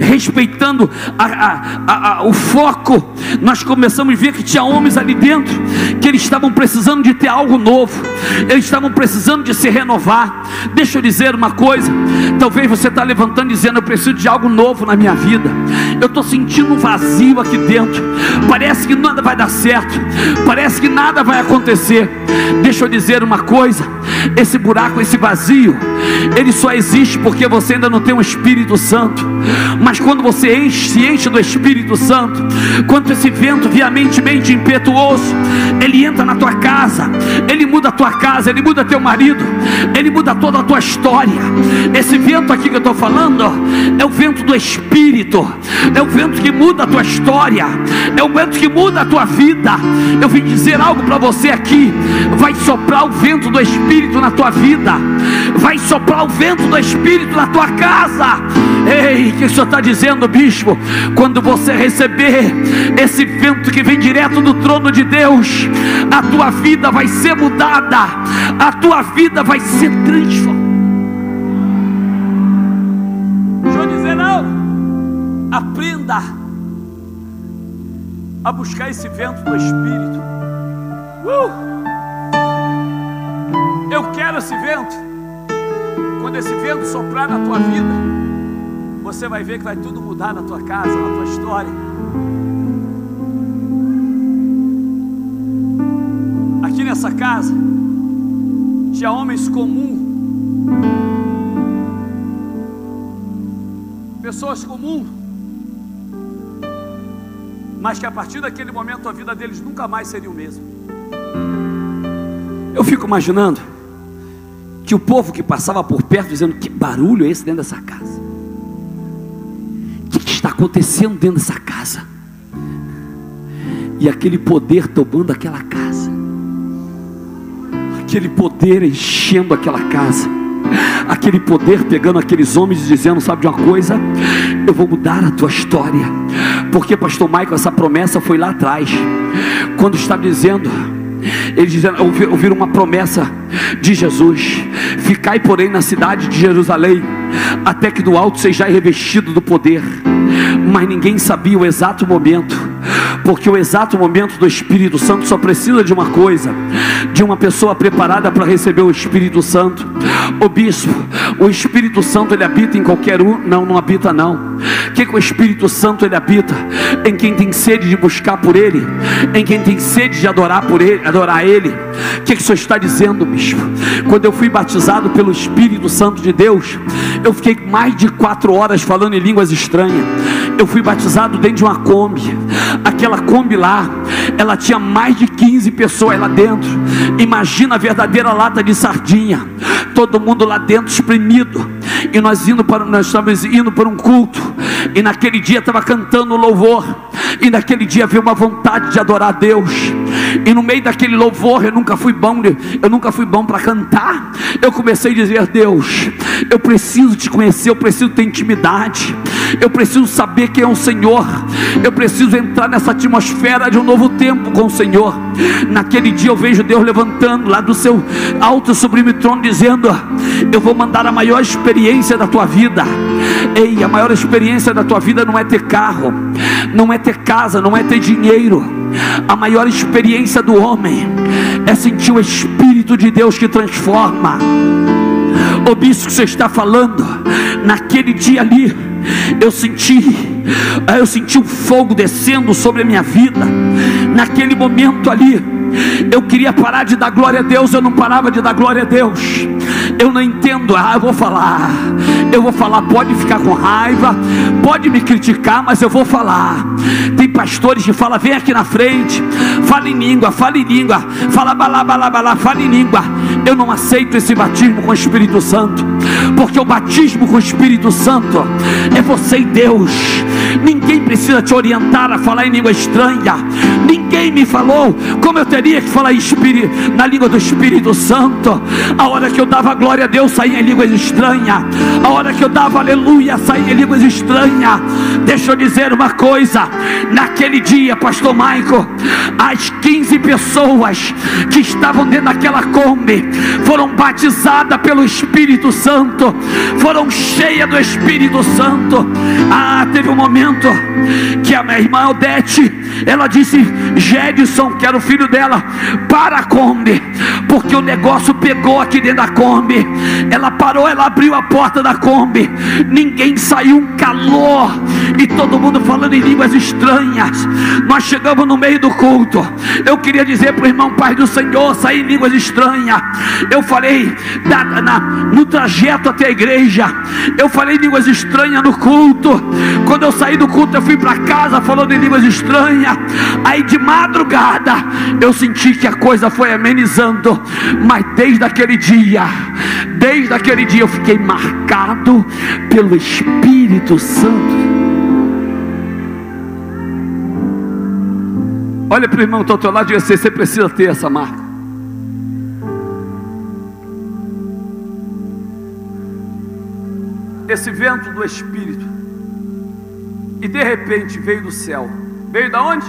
respeitando a, a, a, o foco, nós começamos a ver que tinha homens ali dentro que eles estavam precisando de ter algo novo, eles estavam precisando de se renovar. Deixa eu dizer uma coisa: talvez você está levantando dizendo, eu preciso de algo novo na minha vida, Eu estou sentindo um vazio aqui dentro. Parece que nada vai dar certo. Parece que nada vai acontecer. Deixa eu dizer uma coisa: esse buraco, esse vazio, ele só existe porque você ainda não tem um Espírito Santo. Mas quando você enche, se enche do Espírito Santo, quando esse vento veementemente impetuoso, ele entra na tua casa, ele muda a tua casa, ele muda teu marido, ele muda toda a tua história. Esse vento aqui que eu estou falando é o vento do Espírito, é o vento que muda a tua história, é o vento que muda a tua vida. Eu vim dizer algo para você aqui: vai soprar o vento do Espírito na tua vida, vai soprar o vento do Espírito na tua casa. Ei, o que o Senhor está dizendo, bispo? Quando você receber esse vento que vem direto do trono de Deus, a tua vida vai ser mudada, a tua vida vai ser transformada. Deixa eu dizer, não, aprenda a buscar esse vento do Espírito. Uh! Eu quero esse vento. Quando esse vento soprar na tua vida, você vai ver que vai tudo mudar na tua casa, na tua história. Aqui nessa casa, tinha homens comuns, pessoas comuns, mas que a partir daquele momento a vida deles nunca mais seria o mesmo. Eu fico imaginando que o povo que passava por perto dizendo: Que barulho é esse dentro dessa casa? O que, está acontecendo dentro dessa casa? E aquele poder tomando aquela casa, aquele poder enchendo aquela casa, aquele poder pegando aqueles homens e dizendo: Sabe de uma coisa? Eu vou mudar a tua história, porque, Pastor Michael, essa promessa foi lá atrás, quando estava dizendo eles ouviram uma promessa de Jesus: Ficai, porém, na cidade de Jerusalém, até que do alto seja revestido do poder. Mas ninguém sabia o exato momento, porque o exato momento do Espírito Santo só precisa de uma coisa: de uma pessoa preparada para receber o Espírito Santo. O bispo, o Espírito Santo ele habita em qualquer um? Não, não habita não. O que, que o Espírito Santo ele habita? Em quem tem sede de buscar por Ele, em quem tem sede de adorar por Ele, adorar Ele. O que, que o Senhor está dizendo, bispo? Quando eu fui batizado pelo Espírito Santo de Deus, eu fiquei mais de quatro horas falando em línguas estranhas. Eu fui batizado dentro de uma Kombi. Aquela Kombi lá, ela tinha mais de 15 pessoas lá dentro. Imagina a verdadeira lata de sardinha. Todo mundo lá dentro espremido. E nós indo para nós estávamos indo para um culto. E naquele dia estava cantando louvor. E naquele dia veio uma vontade de adorar a Deus. E no meio daquele louvor, eu nunca fui bom, eu nunca fui bom para cantar. Eu comecei a dizer: Deus, eu preciso te conhecer, eu preciso ter intimidade. Eu preciso saber quem é o Senhor. Eu preciso entrar nessa atmosfera de um novo tempo com o Senhor. Naquele dia eu vejo Deus levantando lá do seu alto sublime trono, dizendo: Eu vou mandar a maior experiência da tua vida. Ei, a maior experiência da tua vida não é ter carro, não é ter casa, não é ter dinheiro. A maior experiência do homem é sentir o Espírito de Deus que transforma. O bispo que você está falando, naquele dia ali, eu senti, eu senti o fogo descendo sobre a minha vida. Naquele momento ali, eu queria parar de dar glória a Deus, eu não parava de dar glória a Deus. Eu não entendo, ah, eu vou falar. Eu vou falar, pode ficar com raiva, pode me criticar, mas eu vou falar. Tem pastores que falam, vem aqui na frente, fala em língua, fala em língua, fala balá, balá, balá, fala em língua. Eu não aceito esse batismo com o Espírito Santo, porque o batismo com o Espírito Santo é você e Deus. Ninguém precisa te orientar a falar em língua estranha. Ninguém me falou como eu teria que falar na língua do Espírito Santo. A hora que eu dava glória a Deus, saía em línguas estranhas. A hora que eu dava aleluia, saía em línguas estranhas. Deixa eu dizer uma coisa: naquele dia, Pastor Maico, as 15 pessoas que estavam dentro daquela Kombi foram batizadas pelo Espírito Santo, foram cheias do Espírito Santo. Ah, teve um momento que a minha irmã Odete, ela disse: Jedson, que era o filho dela, para a Kombi, porque o negócio pegou aqui dentro da Kombi. Ela parou, ela abriu a porta da Kombi, ninguém saiu, um calor, e todo mundo falando em línguas estranhas. Nós chegamos no meio do culto. Eu queria dizer para o irmão Pai do Senhor, sair em línguas estranhas. Eu falei da, na, no trajeto até a igreja, eu falei línguas estranhas no culto. Quando eu saí do culto, eu fui para casa falando em línguas estranhas. Aí de madrugada eu senti que a coisa foi amenizando, mas desde aquele dia, desde aquele dia eu fiquei marcado pelo Espírito Santo. Olha para o irmão do outro lado e diga assim: você precisa ter essa marca. Esse vento do Espírito, e de repente veio do céu. Veio da onde?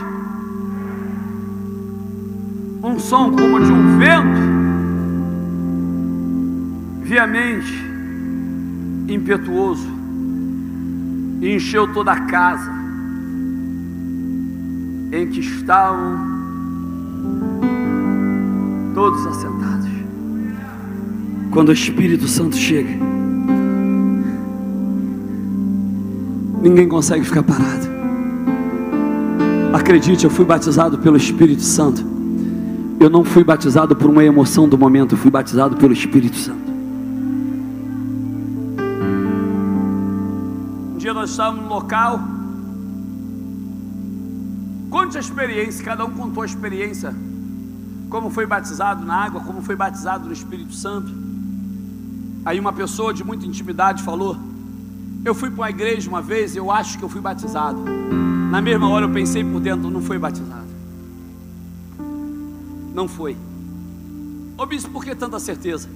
Um som como de um vento, viamente, impetuoso, e encheu toda a casa em que estavam todos assentados. Quando o Espírito Santo chega, ninguém consegue ficar parado. Acredite, eu fui batizado pelo Espírito Santo. Eu não fui batizado por uma emoção do momento, eu fui batizado pelo Espírito Santo. Um dia nós estávamos no local Conte a experiência, cada um contou a experiência. Como foi batizado na água, como foi batizado no Espírito Santo. Aí uma pessoa de muita intimidade falou: Eu fui para uma igreja uma vez, eu acho que eu fui batizado. Na mesma hora eu pensei por dentro, não foi batizado. Não foi. Ô bispo, por que tanta certeza?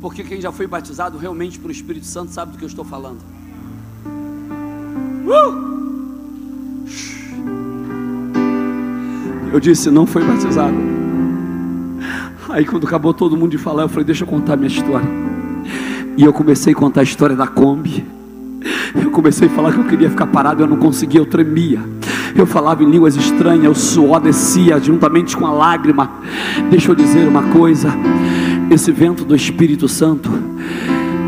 Porque quem já foi batizado realmente pelo Espírito Santo sabe do que eu estou falando. Uh! Eu disse, não foi batizado. Aí quando acabou todo mundo de falar, eu falei, deixa eu contar minha história. E eu comecei a contar a história da Kombi. Eu comecei a falar que eu queria ficar parado, eu não conseguia, eu tremia. Eu falava em línguas estranhas, o suor descia juntamente com a lágrima. Deixa eu dizer uma coisa: esse vento do Espírito Santo,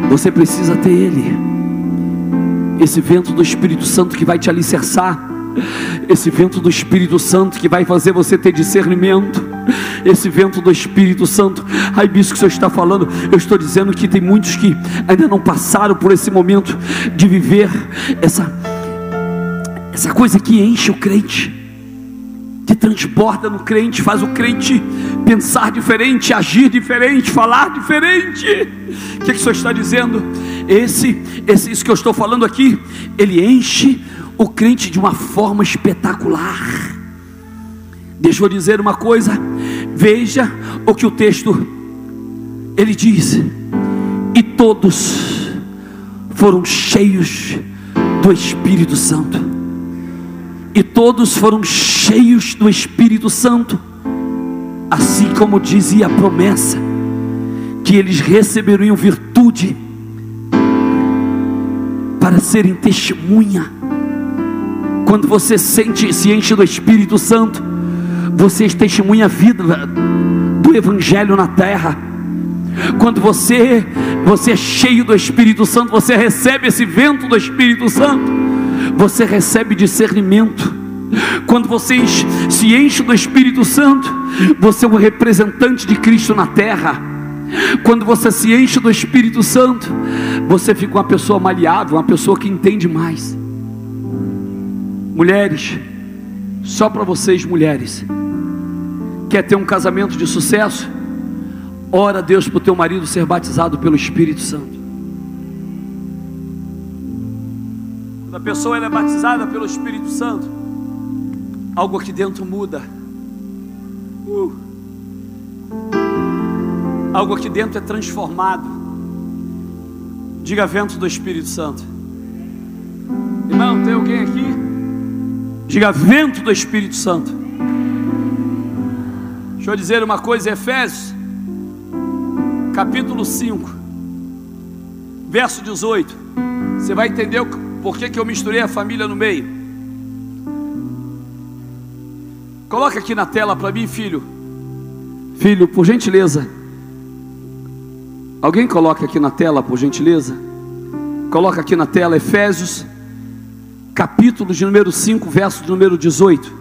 você precisa ter ele. Esse vento do Espírito Santo que vai te alicerçar esse vento do Espírito Santo que vai fazer você ter discernimento, esse vento do Espírito Santo, ai bispo que o Senhor está falando, eu estou dizendo que tem muitos que ainda não passaram por esse momento de viver essa, essa coisa que enche o crente, que transborda no crente, faz o crente pensar diferente, agir diferente, falar diferente. O que, é que o Senhor está dizendo? Esse, esse, isso que eu estou falando aqui, ele enche o crente de uma forma espetacular. Deixa eu dizer uma coisa, veja o que o texto ele diz: e todos foram cheios do Espírito Santo, e todos foram cheios do Espírito Santo, assim como dizia a promessa, que eles receberiam virtude para serem testemunha. Quando você sente, se enche do Espírito Santo, você testemunha a vida do Evangelho na terra. Quando você, você é cheio do Espírito Santo, você recebe esse vento do Espírito Santo, você recebe discernimento. Quando você se enche do Espírito Santo, você é um representante de Cristo na terra. Quando você se enche do Espírito Santo, você fica uma pessoa maleável, uma pessoa que entende mais. Mulheres, só para vocês, mulheres, quer ter um casamento de sucesso? Ora a Deus para o teu marido ser batizado pelo Espírito Santo. Quando a pessoa é batizada pelo Espírito Santo, algo aqui dentro muda. Uh. Algo aqui dentro é transformado. Diga vento do Espírito Santo. Irmão, tem alguém aqui? Diga vento do Espírito Santo. Deixa eu dizer uma coisa, Efésios, capítulo 5, verso 18. Você vai entender por que, que eu misturei a família no meio. Coloca aqui na tela para mim, filho. Filho, por gentileza. Alguém coloca aqui na tela, por gentileza? Coloca aqui na tela Efésios, capítulo de número 5, verso de número 18.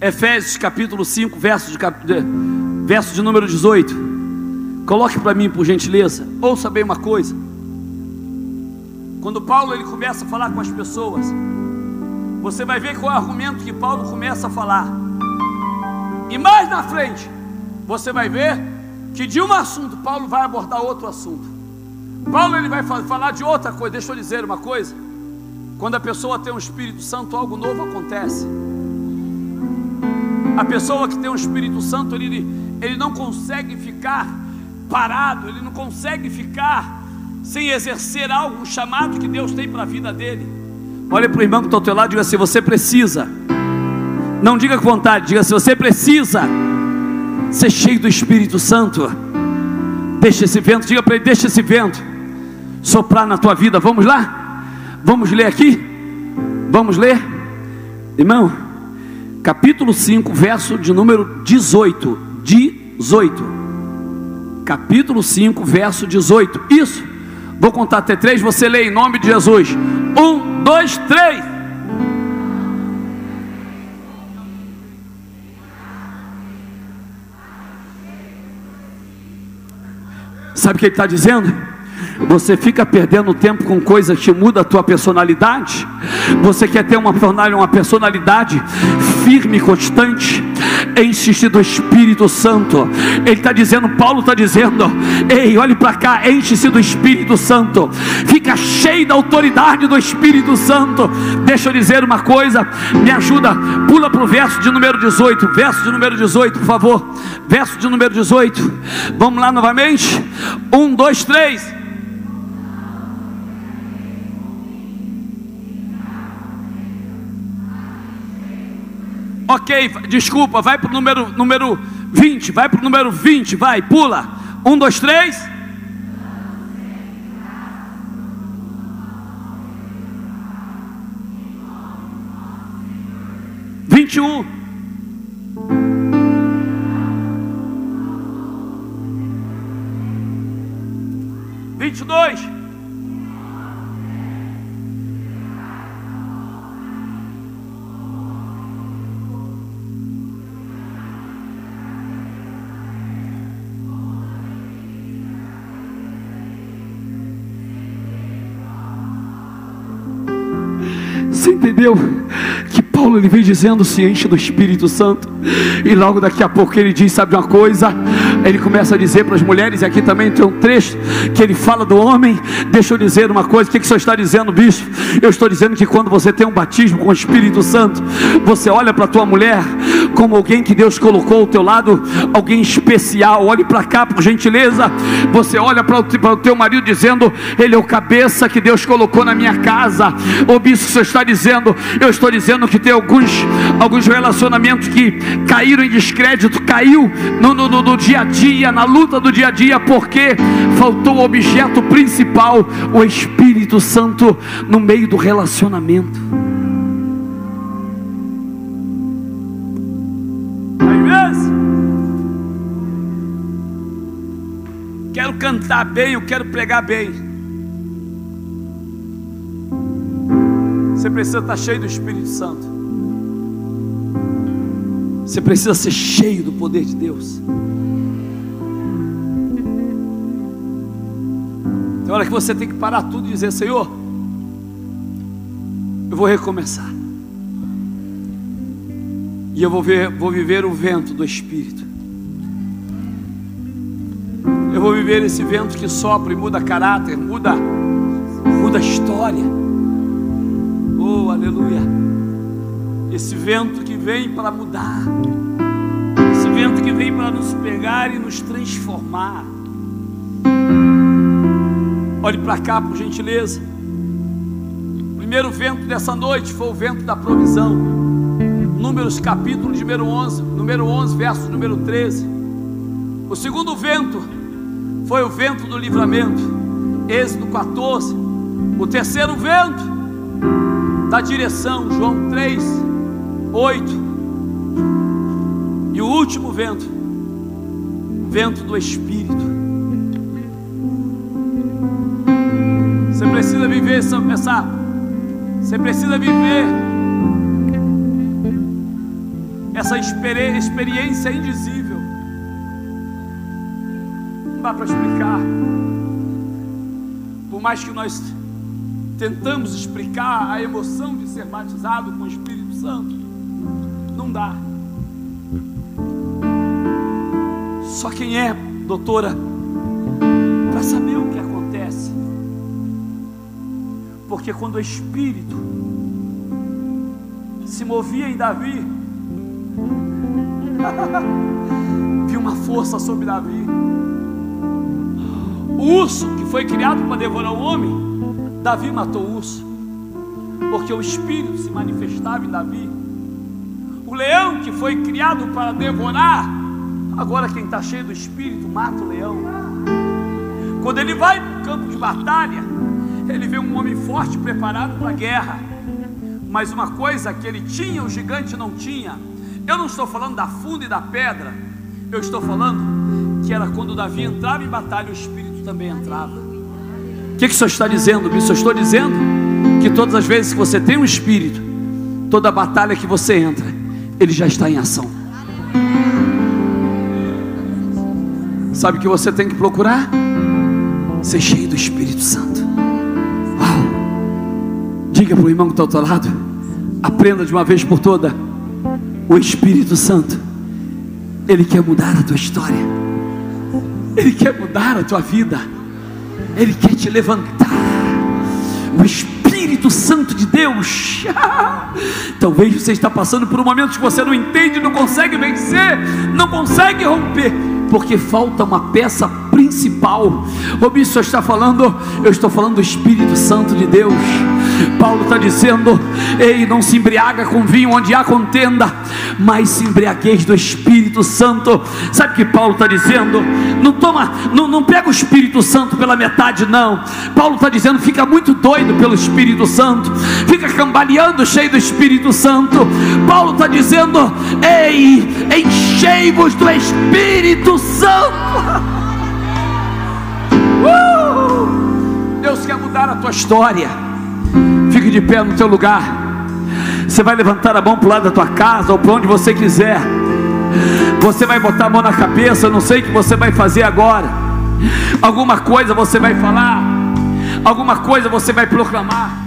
Efésios, capítulo 5, verso de, verso de número 18. Coloque para mim, por gentileza. Ouça bem uma coisa. Quando Paulo ele começa a falar com as pessoas, você vai ver qual é o argumento que Paulo começa a falar. E mais na frente, você vai ver que de um assunto Paulo vai abordar outro assunto. Paulo ele vai falar de outra coisa. Deixa eu dizer uma coisa. Quando a pessoa tem um Espírito Santo, algo novo acontece. A pessoa que tem um Espírito Santo, ele, ele não consegue ficar parado, ele não consegue ficar sem exercer algo, chamado que Deus tem para a vida dele. Olha para o irmão que está ao teu lado e diga assim: você precisa. Não diga com vontade, diga assim: você precisa ser cheio do Espírito Santo. Deixa esse vento, diga para ele: deixa esse vento soprar na tua vida. Vamos lá? Vamos ler aqui? Vamos ler? Irmão, capítulo 5, verso de número 18. 18. Capítulo 5, verso 18. Isso. Vou contar até três, você lê em nome de Jesus. Um, dois, três. Sabe o que ele está dizendo? Você fica perdendo tempo com coisas que mudam a tua personalidade. Você quer ter uma, uma personalidade firme, constante. Enche-se do Espírito Santo. Ele está dizendo, Paulo está dizendo: Ei, olhe para cá, enche-se do Espírito Santo. Fica cheio da autoridade do Espírito Santo. Deixa eu dizer uma coisa, me ajuda, pula para o verso de número 18. Verso de número 18, por favor. Verso de número 18. Vamos lá novamente. Um, dois, três. Ok, desculpa, vai para o número, número 20, vai para o número 20, vai, pula. Um, dois, três. Vinte e um. Vinte e dois. Entendeu? Que Paulo ele vem dizendo se enche do Espírito Santo. E logo daqui a pouco ele diz, sabe uma coisa? Ele começa a dizer para as mulheres, e aqui também tem um trecho que ele fala do homem. Deixa eu dizer uma coisa, o que, que o senhor está dizendo, bispo? Eu estou dizendo que quando você tem um batismo com o Espírito Santo, você olha para a tua mulher como alguém que Deus colocou ao teu lado, alguém especial. Olhe para cá, por gentileza. Você olha para o teu marido dizendo, ele é o cabeça que Deus colocou na minha casa. O bispo, o senhor está dizendo, eu estou dizendo que tem alguns, alguns relacionamentos que caíram em descrédito, caiu no, no, no dia a dia, na luta do dia a dia, porque faltou o objeto principal, o Espírito Santo, no meio do relacionamento. Quero cantar bem, eu quero pregar bem. Você precisa estar cheio do Espírito Santo. Você precisa ser cheio do poder de Deus. Hora que você tem que parar tudo e dizer: Senhor, eu vou recomeçar. E eu vou, ver, vou viver o vento do Espírito. Eu vou viver esse vento que sopra e muda caráter, muda, muda história. Oh, aleluia. Esse vento que vem para mudar. Esse vento que vem para nos pegar e nos transformar. Olhe para cá, por gentileza. O primeiro vento dessa noite foi o vento da provisão. Números capítulo número 11, número 11, verso número 13. O segundo vento foi o vento do livramento. Êxodo 14. O terceiro vento da direção, João 3, 8. E o último vento, vento do Espírito. Viver essa você precisa viver essa experiência indizível. Não dá para explicar. Por mais que nós tentamos explicar a emoção de ser batizado com o Espírito Santo, não dá. Só quem é, doutora, para saber o Porque quando o Espírito se movia em Davi, viu uma força sobre Davi. O urso que foi criado para devorar o homem, Davi matou o urso, porque o Espírito se manifestava em Davi. O leão que foi criado para devorar, agora quem está cheio do Espírito mata o leão. Quando ele vai para o campo de batalha, ele vê um homem forte preparado para a guerra. Mas uma coisa que ele tinha, o gigante não tinha. Eu não estou falando da funda e da pedra. Eu estou falando que era quando Davi entrava em batalha, o Espírito também entrava. O que, que o senhor está dizendo, bispo? Eu estou dizendo que todas as vezes que você tem um Espírito, toda batalha que você entra, ele já está em ação. Sabe o que você tem que procurar? Ser cheio do Espírito Santo. Diga para o irmão que está ao teu lado. Aprenda de uma vez por toda. O Espírito Santo, Ele quer mudar a tua história. Ele quer mudar a tua vida. Ele quer te levantar. O Espírito Santo de Deus. Talvez você está passando por um momento que você não entende, não consegue vencer, não consegue romper porque falta uma peça principal. O bispo está falando, eu estou falando do Espírito Santo de Deus. Paulo está dizendo: Ei, não se embriaga com vinho onde há contenda, mas se embriagueis do Espírito Santo. Sabe o que Paulo está dizendo? Não toma, não, não pega o Espírito Santo pela metade, não. Paulo está dizendo: fica muito doido pelo Espírito Santo, fica cambaleando cheio do Espírito Santo. Paulo está dizendo: Ei, enchei-vos do Espírito Santo. Uh! Deus quer mudar a tua história. Fique de pé no teu lugar. Você vai levantar a mão para o lado da tua casa ou para onde você quiser. Você vai botar a mão na cabeça. Não sei o que você vai fazer agora. Alguma coisa você vai falar. Alguma coisa você vai proclamar.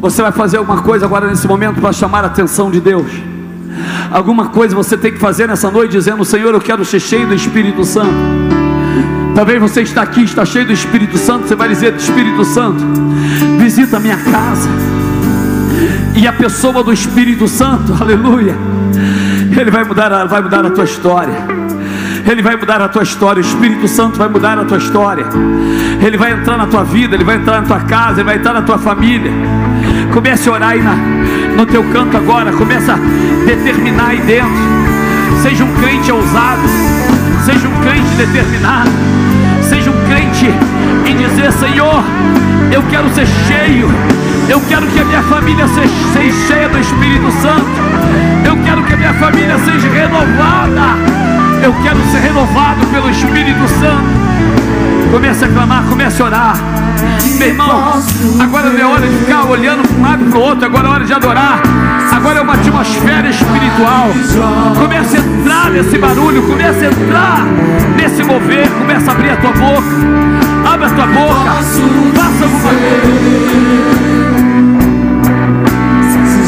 Você vai fazer alguma coisa agora nesse momento para chamar a atenção de Deus. Alguma coisa você tem que fazer nessa noite dizendo: Senhor, eu quero ser cheio do Espírito Santo. Talvez você está aqui, está cheio do Espírito Santo. Você vai dizer: Espírito Santo, visita a minha casa. E a pessoa do Espírito Santo, aleluia, ele vai mudar, vai mudar a tua história. Ele vai mudar a tua história, o Espírito Santo vai mudar a tua história. Ele vai entrar na tua vida, ele vai entrar na tua casa, ele vai entrar na tua família. Comece a orar aí na, no teu canto agora, começa a determinar aí dentro. Seja um crente ousado, seja um crente determinado, em dizer: Senhor, eu quero ser cheio, eu quero que a minha família seja cheia do Espírito Santo, eu quero que a minha família seja renovada. Eu quero ser renovado pelo Espírito Santo. Comece a clamar, comece a orar. Meu irmão, agora não é hora de ficar olhando para um lado e para o outro, agora é hora de adorar. Agora é uma atmosfera espiritual. Comece a entrar nesse barulho, comece a entrar nesse mover, comece a abrir a tua boca. Abra a tua boca, faça alguma coisa.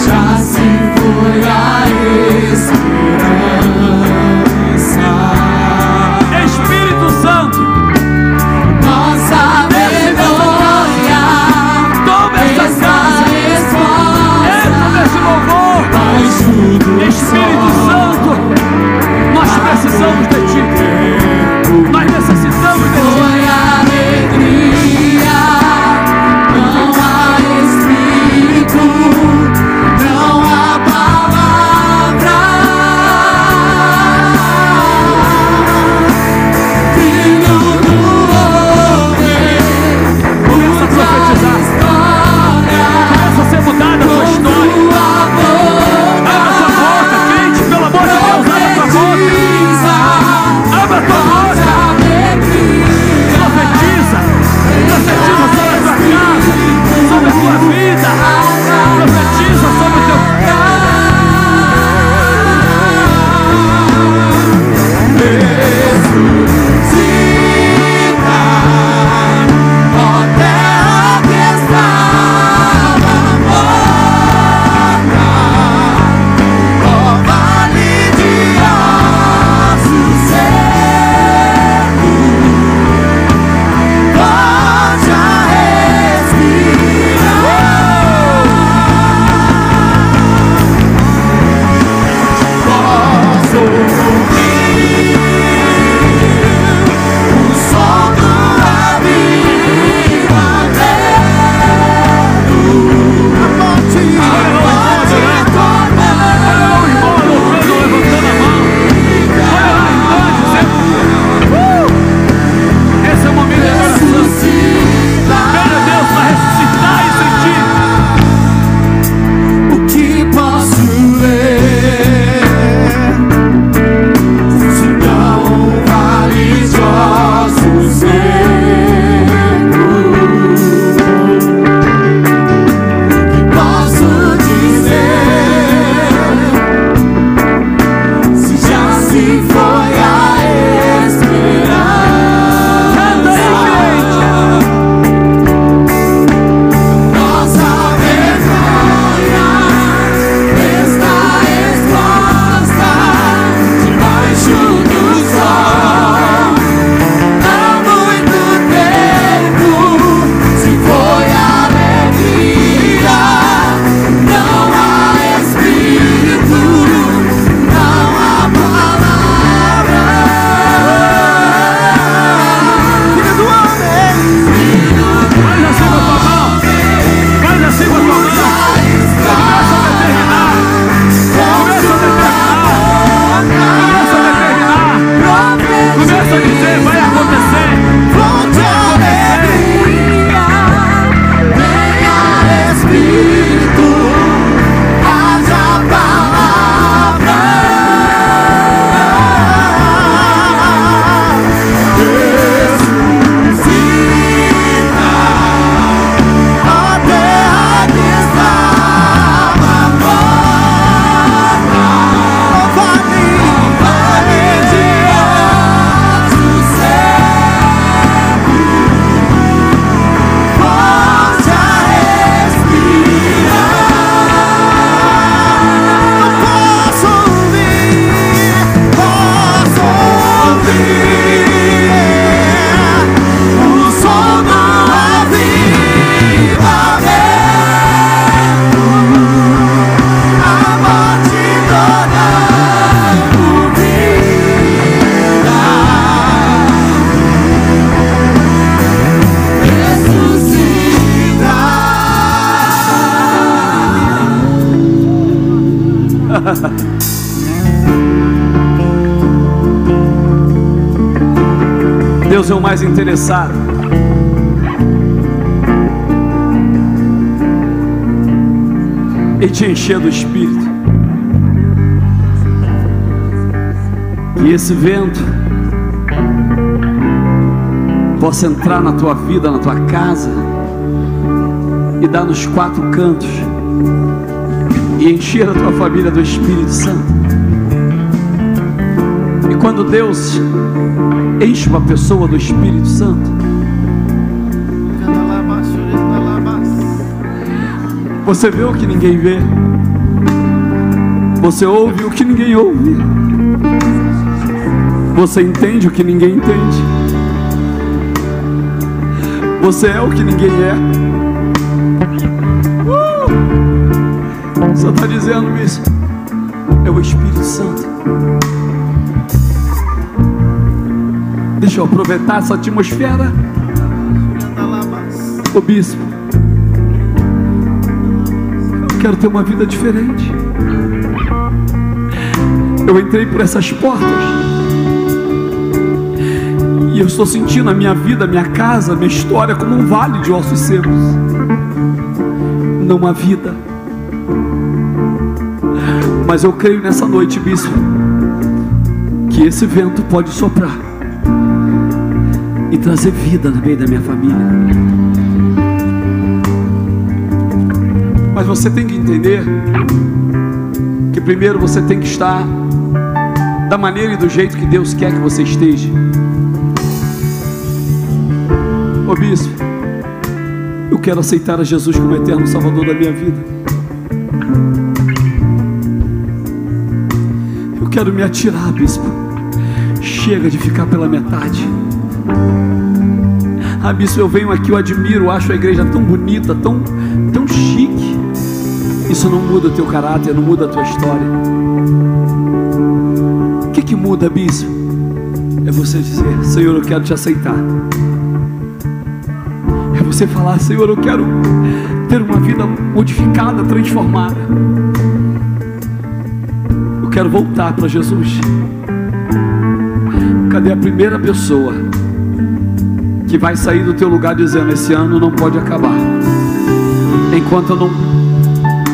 Já se foi a esperança. Precisamos de interessado. Em te encher do Espírito. E esse vento possa entrar na tua vida, na tua casa e dar nos quatro cantos e encher a tua família do Espírito Santo. E quando Deus enche uma pessoa do Espírito Santo, você vê o que ninguém vê, você ouve o que ninguém ouve, você entende o que ninguém entende, você é o que ninguém é. Uh! Você está dizendo isso? É o Espírito Santo. Deixa eu aproveitar essa atmosfera. Ô bispo, eu quero ter uma vida diferente. Eu entrei por essas portas e eu estou sentindo a minha vida, a minha casa, a minha história como um vale de ossos secos. Não há vida. Mas eu creio nessa noite, bispo, que esse vento pode soprar e trazer vida no meio da minha família. Mas você tem que entender que primeiro você tem que estar da maneira e do jeito que Deus quer que você esteja. Ô bispo, eu quero aceitar a Jesus como eterno Salvador da minha vida. Eu quero me atirar, bispo. Chega de ficar pela metade. Ah, eu venho aqui, eu admiro, acho a igreja tão bonita, tão, tão chique. Isso não muda o teu caráter, não muda a tua história. O que, que muda, bispo? É você dizer, Senhor, eu quero te aceitar. É você falar, Senhor, eu quero ter uma vida modificada, transformada. Eu quero voltar para Jesus. Cadê a primeira pessoa que vai sair do teu lugar dizendo: Esse ano não pode acabar, enquanto eu não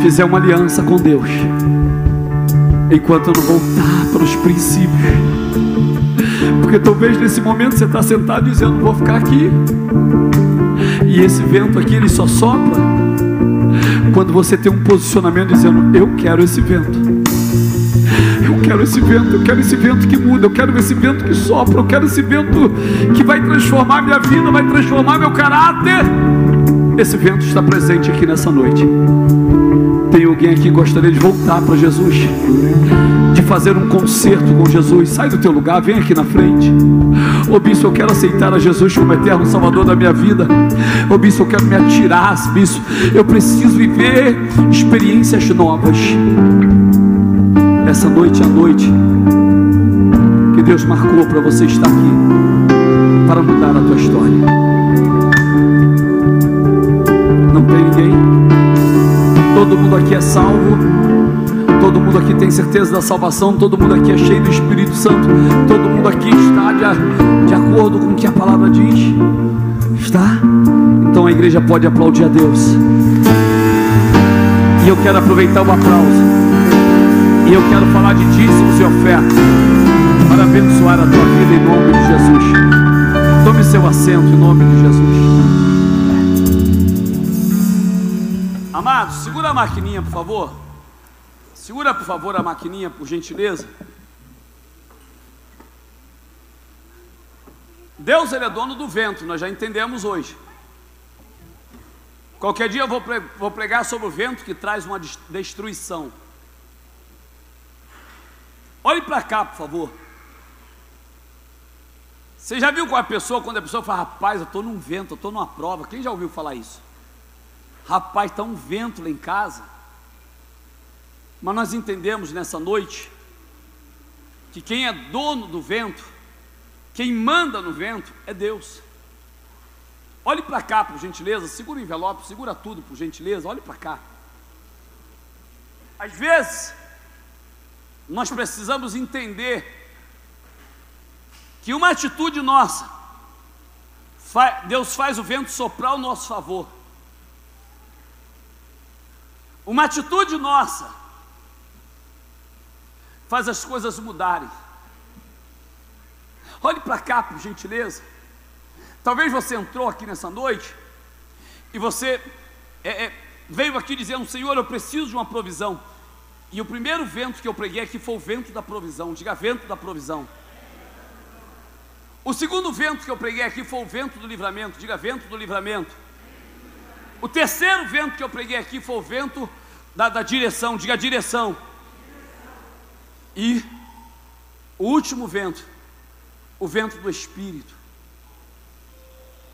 fizer uma aliança com Deus, enquanto eu não voltar para os princípios. Porque talvez nesse momento você está sentado dizendo: Vou ficar aqui. E esse vento aqui ele só sopra quando você tem um posicionamento dizendo: Eu quero esse vento. Quero esse vento, eu quero esse vento que muda, eu quero esse vento que sopra, eu quero esse vento que vai transformar minha vida, vai transformar meu caráter. Esse vento está presente aqui nessa noite. Tem alguém aqui que gostaria de voltar para Jesus, de fazer um concerto com Jesus? Sai do teu lugar, vem aqui na frente. Ô bispo, eu quero aceitar a Jesus como eterno Salvador da minha vida. Ô bispo, eu quero me atirar, bispo. Eu preciso viver experiências novas essa noite é a noite que Deus marcou para você estar aqui para mudar a tua história. Não tem ninguém? Todo mundo aqui é salvo. Todo mundo aqui tem certeza da salvação. Todo mundo aqui é cheio do Espírito Santo. Todo mundo aqui está de, de acordo com o que a palavra diz. Está? Então a igreja pode aplaudir a Deus. E eu quero aproveitar o aplauso. E eu quero falar de dízimos e ofertas para abençoar a tua vida em nome de Jesus. Tome seu assento em nome de Jesus. Amados, segura a maquininha, por favor. Segura, por favor, a maquininha, por gentileza. Deus ele é dono do vento, nós já entendemos hoje. Qualquer dia eu vou pregar sobre o vento que traz uma destruição. Olhe para cá, por favor. Você já viu com a pessoa, quando a pessoa fala, rapaz, eu estou num vento, eu estou numa prova. Quem já ouviu falar isso? Rapaz, está um vento lá em casa. Mas nós entendemos nessa noite que quem é dono do vento, quem manda no vento é Deus. Olhe para cá, por gentileza, segura o envelope, segura tudo, por gentileza, olhe para cá. Às vezes, nós precisamos entender que uma atitude nossa, Deus faz o vento soprar ao nosso favor. Uma atitude nossa faz as coisas mudarem. Olhe para cá, por gentileza. Talvez você entrou aqui nessa noite e você é, é, veio aqui dizendo: Senhor, eu preciso de uma provisão. E o primeiro vento que eu preguei aqui foi o vento da provisão. Diga vento da provisão. O segundo vento que eu preguei aqui foi o vento do livramento. Diga vento do livramento. O terceiro vento que eu preguei aqui foi o vento da, da direção. Diga direção. E o último vento, o vento do Espírito.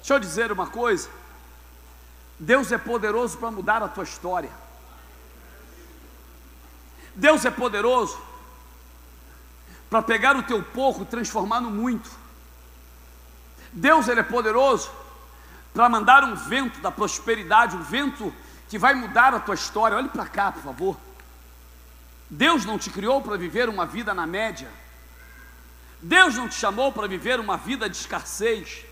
Deixa eu dizer uma coisa. Deus é poderoso para mudar a tua história. Deus é poderoso para pegar o teu pouco e transformar no muito. Deus ele é poderoso para mandar um vento da prosperidade, um vento que vai mudar a tua história. Olhe para cá, por favor. Deus não te criou para viver uma vida na média. Deus não te chamou para viver uma vida de escassez.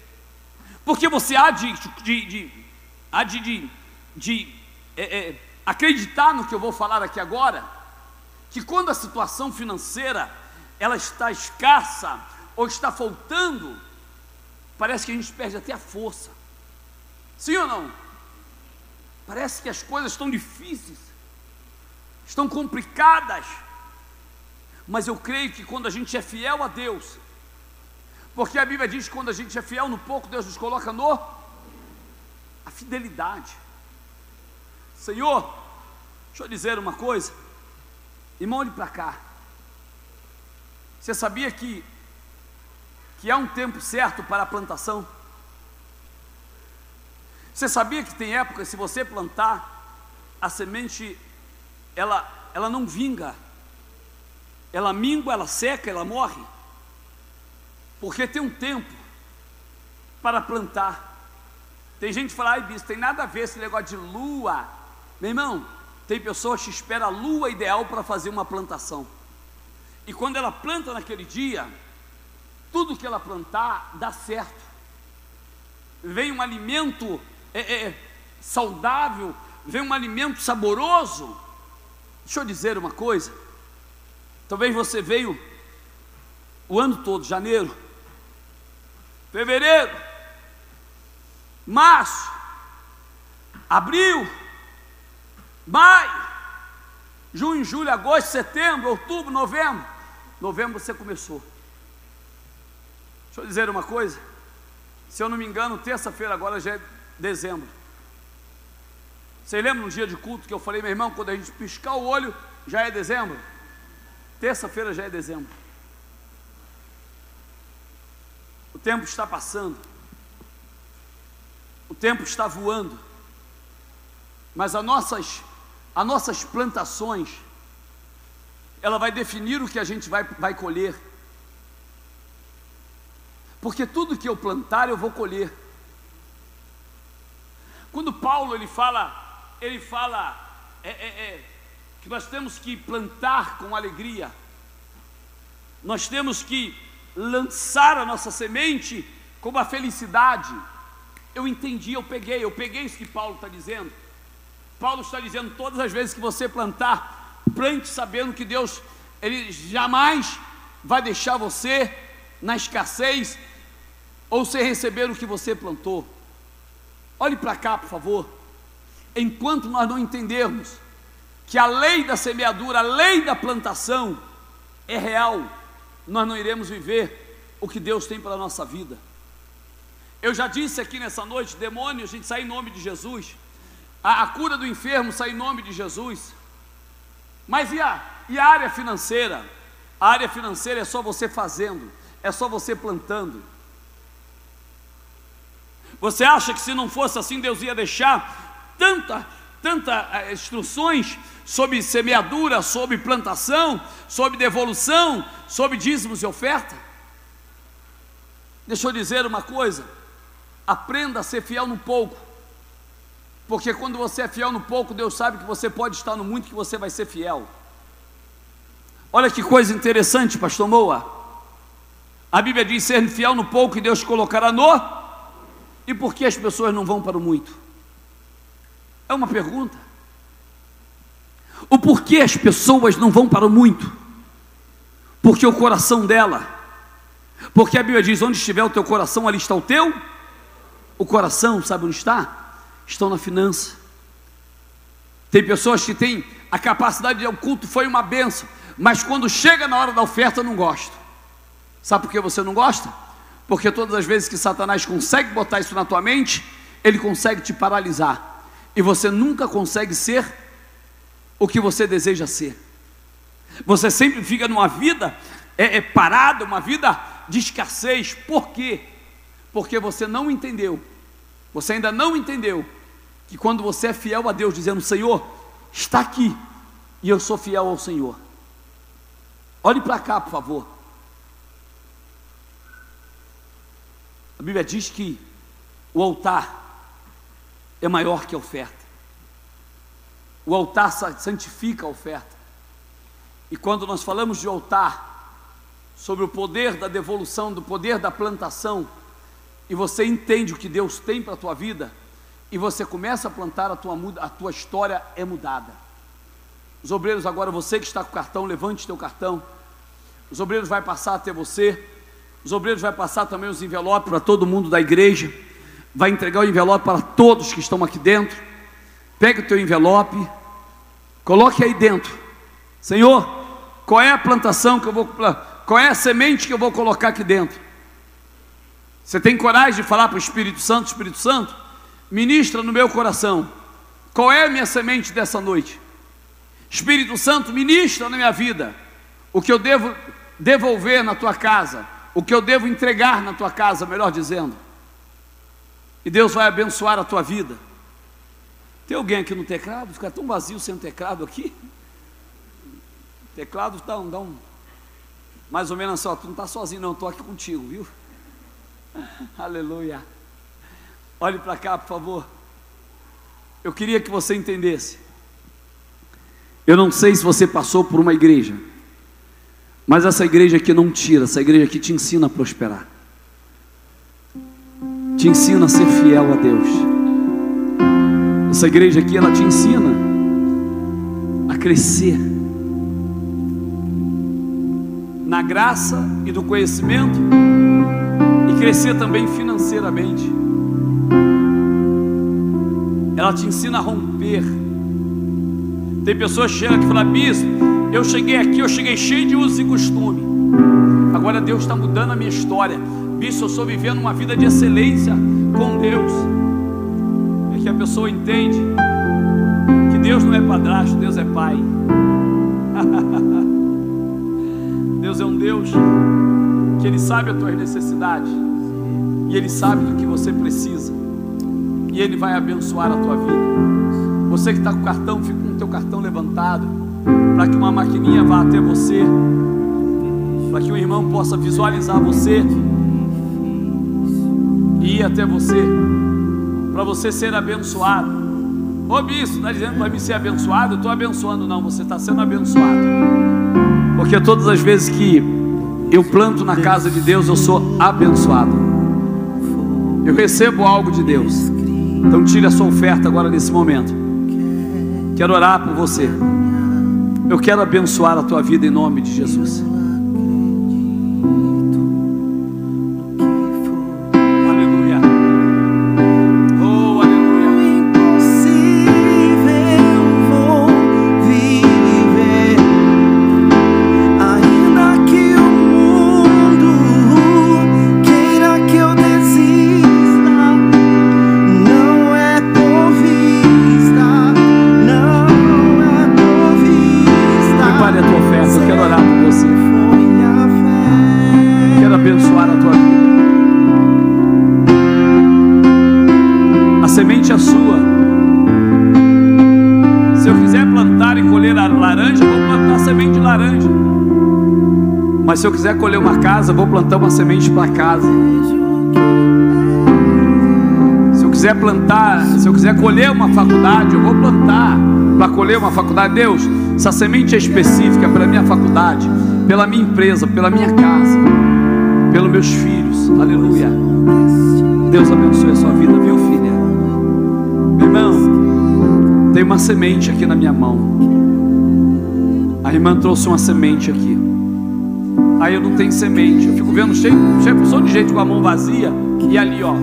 Porque você há de, de, de há de, de, de é, é, acreditar no que eu vou falar aqui agora, que quando a situação financeira ela está escassa ou está faltando, parece que a gente perde até a força. Sim ou não? Parece que as coisas estão difíceis, estão complicadas. Mas eu creio que quando a gente é fiel a Deus, porque a Bíblia diz que quando a gente é fiel no pouco, Deus nos coloca no a fidelidade. Senhor, deixa eu dizer uma coisa. Irmão, olhe para cá. Você sabia que, que há um tempo certo para a plantação? Você sabia que tem época, se você plantar, a semente, ela, ela não vinga. Ela mingua, ela seca, ela morre. Porque tem um tempo para plantar. Tem gente que fala, ai bispo, tem nada a ver esse negócio de lua. Meu irmão, tem pessoas que esperam a lua ideal para fazer uma plantação. E quando ela planta naquele dia, tudo que ela plantar dá certo. Vem um alimento é, é, é, saudável, vem um alimento saboroso. Deixa eu dizer uma coisa. Talvez você veio o ano todo, janeiro, fevereiro, março, abril, maio, junho, julho, agosto, setembro, outubro, novembro. Novembro você começou. Deixa eu dizer uma coisa. Se eu não me engano, terça-feira agora já é dezembro. Você lembra no dia de culto que eu falei, meu irmão, quando a gente piscar o olho, já é dezembro? Terça-feira já é dezembro. O tempo está passando. O tempo está voando. Mas as nossas as nossas plantações, ela vai definir o que a gente vai, vai colher. Porque tudo que eu plantar, eu vou colher. Quando Paulo ele fala, ele fala é, é, é, que nós temos que plantar com alegria, nós temos que lançar a nossa semente com a felicidade. Eu entendi, eu peguei, eu peguei isso que Paulo está dizendo. Paulo está dizendo: todas as vezes que você plantar, plante sabendo que Deus, Ele jamais vai deixar você na escassez ou sem receber o que você plantou. Olhe para cá, por favor. Enquanto nós não entendermos que a lei da semeadura, a lei da plantação é real, nós não iremos viver o que Deus tem para a nossa vida. Eu já disse aqui nessa noite, demônio, a gente sai em nome de Jesus. A, a cura do enfermo sai em nome de Jesus. Mas e a, e a área financeira? A área financeira é só você fazendo, é só você plantando. Você acha que se não fosse assim, Deus ia deixar tanta, tanta eh, instruções sobre semeadura, sobre plantação, sobre devolução, sobre dízimos e oferta? Deixa eu dizer uma coisa: aprenda a ser fiel no pouco, porque quando você é fiel no pouco, Deus sabe que você pode estar no muito que você vai ser fiel. Olha que coisa interessante, pastor Moa. A Bíblia diz: ser fiel no pouco e Deus colocará no. E por que as pessoas não vão para o muito? É uma pergunta. O porquê as pessoas não vão para o muito? Porque o coração dela. Porque a Bíblia diz: onde estiver o teu coração, ali está o teu. O coração, sabe onde está? Estão na finança. Tem pessoas que têm a capacidade de o culto foi uma benção, mas quando chega na hora da oferta não gosto. Sabe por que você não gosta? Porque todas as vezes que Satanás consegue botar isso na tua mente, ele consegue te paralisar. E você nunca consegue ser o que você deseja ser. Você sempre fica numa vida é, é parada, uma vida de escassez. Por quê? Porque você não entendeu. Você ainda não entendeu que quando você é fiel a Deus, dizendo: Senhor, está aqui, e eu sou fiel ao Senhor. Olhe para cá, por favor. A Bíblia diz que o altar é maior que a oferta. O altar santifica a oferta. E quando nós falamos de altar, sobre o poder da devolução, do poder da plantação, e você entende o que Deus tem para a tua vida, e você começa a plantar, a tua, a tua história é mudada. Os obreiros agora, você que está com o cartão, levante teu cartão. Os obreiros vai passar até você. Os obreiros vai passar também os envelopes para todo mundo da igreja. Vai entregar o envelope para todos que estão aqui dentro. Pegue o teu envelope, coloque aí dentro. Senhor, qual é a plantação que eu vou qual é a semente que eu vou colocar aqui dentro? Você tem coragem de falar para o Espírito Santo, Espírito Santo, ministra no meu coração. Qual é a minha semente dessa noite? Espírito Santo, ministra na minha vida o que eu devo devolver na tua casa, o que eu devo entregar na tua casa, melhor dizendo. E Deus vai abençoar a tua vida. Tem alguém aqui no teclado? Fica tão vazio sem teclado aqui. Teclado dá um, dá um mais ou menos só, tu não está sozinho, não, estou aqui contigo, viu? Aleluia. Olhe para cá, por favor. Eu queria que você entendesse. Eu não sei se você passou por uma igreja mas essa igreja aqui não tira, essa igreja aqui te ensina a prosperar. Te ensina a ser fiel a Deus. Essa igreja aqui ela te ensina a crescer na graça e no conhecimento e crescer também financeiramente. Ela te ensina a romper. Tem pessoas que chegam e falam, bispo, eu cheguei aqui, eu cheguei cheio de usos e costume. Agora Deus está mudando a minha história. Bicho, eu estou vivendo uma vida de excelência com Deus. É que a pessoa entende que Deus não é padrasto, Deus é pai. Deus é um Deus que Ele sabe as tuas necessidades e Ele sabe do que você precisa e Ele vai abençoar a tua vida. Você que está com o cartão, fica com o teu cartão levantado para que uma maquininha vá até você, para que o irmão possa visualizar você e ir até você, para você ser abençoado. Ô bispo, está dizendo para mim ser abençoado? Eu estou abençoando, não, você está sendo abençoado, porque todas as vezes que eu planto na casa de Deus, eu sou abençoado, eu recebo algo de Deus. Então, tire a sua oferta agora nesse momento. Quero orar por você. Eu quero abençoar a tua vida em nome de Jesus. Se eu quiser colher uma casa, vou plantar uma semente para casa. Se eu quiser plantar, se eu quiser colher uma faculdade, eu vou plantar para colher uma faculdade. Deus, essa semente é específica para minha faculdade, pela minha empresa, pela minha casa, pelos meus filhos. Aleluia. Deus abençoe a sua vida, viu, filha? Meu irmão, tem uma semente aqui na minha mão. A irmã trouxe uma semente aqui. Aí eu não tenho semente. Eu fico vendo cheio, cheio de gente com a mão vazia. E ali, ó.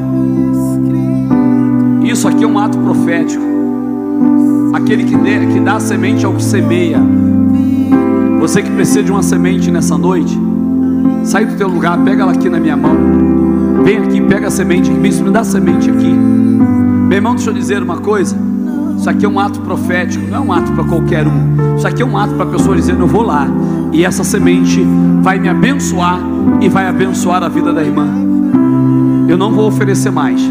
Isso aqui é um ato profético. Aquele que, dê, que dá semente ao que semeia. Você que precisa de uma semente nessa noite, sai do teu lugar, pega ela aqui na minha mão. Vem aqui, pega a semente aqui, me dá semente aqui. Meu irmão, deixa eu dizer uma coisa. Isso aqui é um ato profético, não é um ato para qualquer um. Isso aqui é um ato para a pessoa dizendo: Eu vou lá, e essa semente vai me abençoar e vai abençoar a vida da irmã. Eu não vou oferecer mais.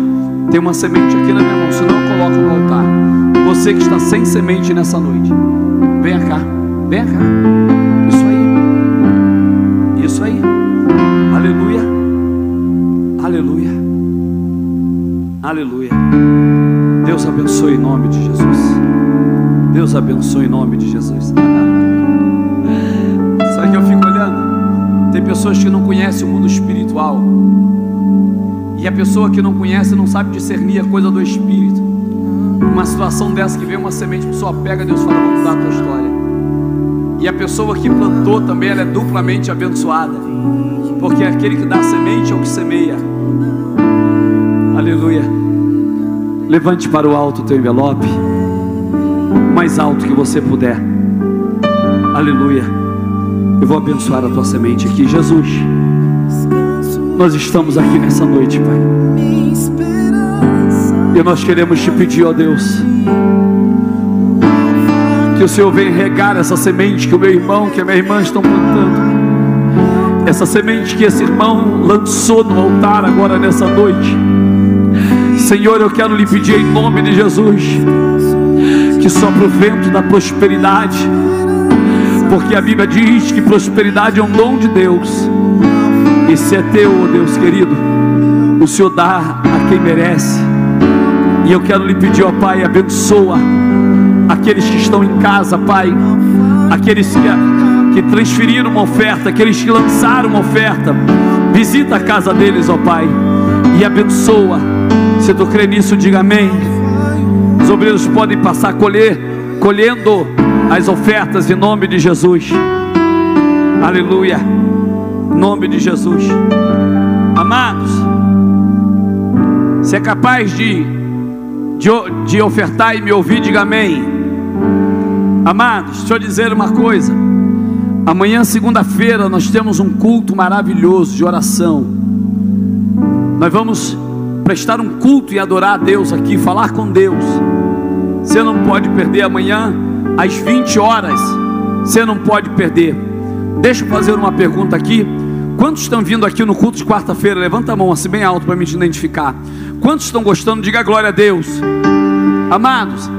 Tem uma semente aqui na minha mão, senão eu coloco no altar. Você que está sem semente nessa noite, venha cá, venha cá. Isso aí, isso aí. Aleluia, aleluia, aleluia. Deus abençoe em nome de Jesus. Deus abençoe em nome de Jesus. Pessoas que não conhecem o mundo espiritual. E a pessoa que não conhece não sabe discernir a coisa do espírito. Uma situação dessa que vem uma semente, a pessoa pega, Deus fala, vamos mudar a tua história. E a pessoa que plantou também, ela é duplamente abençoada. Porque aquele que dá semente é o que semeia. Aleluia. Levante para o alto o teu envelope. O mais alto que você puder. Aleluia. Eu vou abençoar a tua semente aqui. Jesus, nós estamos aqui nessa noite, Pai. E nós queremos te pedir, ó Deus, que o Senhor venha regar essa semente que o meu irmão, que a minha irmã estão plantando. Essa semente que esse irmão lançou no altar agora nessa noite. Senhor, eu quero lhe pedir em nome de Jesus que sopra o vento da prosperidade, porque a Bíblia diz que prosperidade é um dom de Deus, e se é teu, oh Deus querido, o Senhor dá a quem merece. E eu quero lhe pedir, ó Pai, abençoa aqueles que estão em casa, Pai, aqueles que, que transferiram uma oferta, aqueles que lançaram uma oferta, visita a casa deles, ó Pai, e abençoa. Se tu crê nisso, diga amém. Os obreiros podem passar a colher, colhendo as ofertas em nome de Jesus. Aleluia. Em nome de Jesus. Amados, se é capaz de, de, de ofertar e me ouvir, diga amém. Amados, deixa eu dizer uma coisa. Amanhã, segunda-feira, nós temos um culto maravilhoso de oração. Nós vamos prestar um culto e adorar a Deus aqui, falar com Deus. Você não pode perder amanhã, às 20 horas. Você não pode perder. Deixa eu fazer uma pergunta aqui. Quantos estão vindo aqui no culto de quarta-feira? Levanta a mão assim bem alto para me identificar. Quantos estão gostando? Diga glória a Deus. Amados,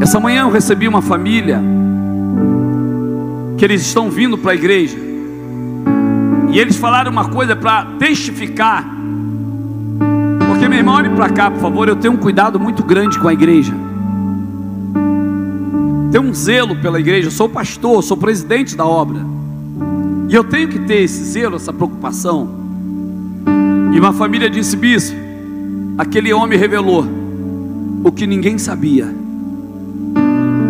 essa manhã eu recebi uma família que eles estão vindo para a igreja. E eles falaram uma coisa para testificar. Porque meu irmão, olhe para cá, por favor. Eu tenho um cuidado muito grande com a igreja. Tenho um zelo pela igreja. Eu sou pastor, sou presidente da obra. E eu tenho que ter esse zelo, essa preocupação. E uma família disse: Bispo, aquele homem revelou o que ninguém sabia,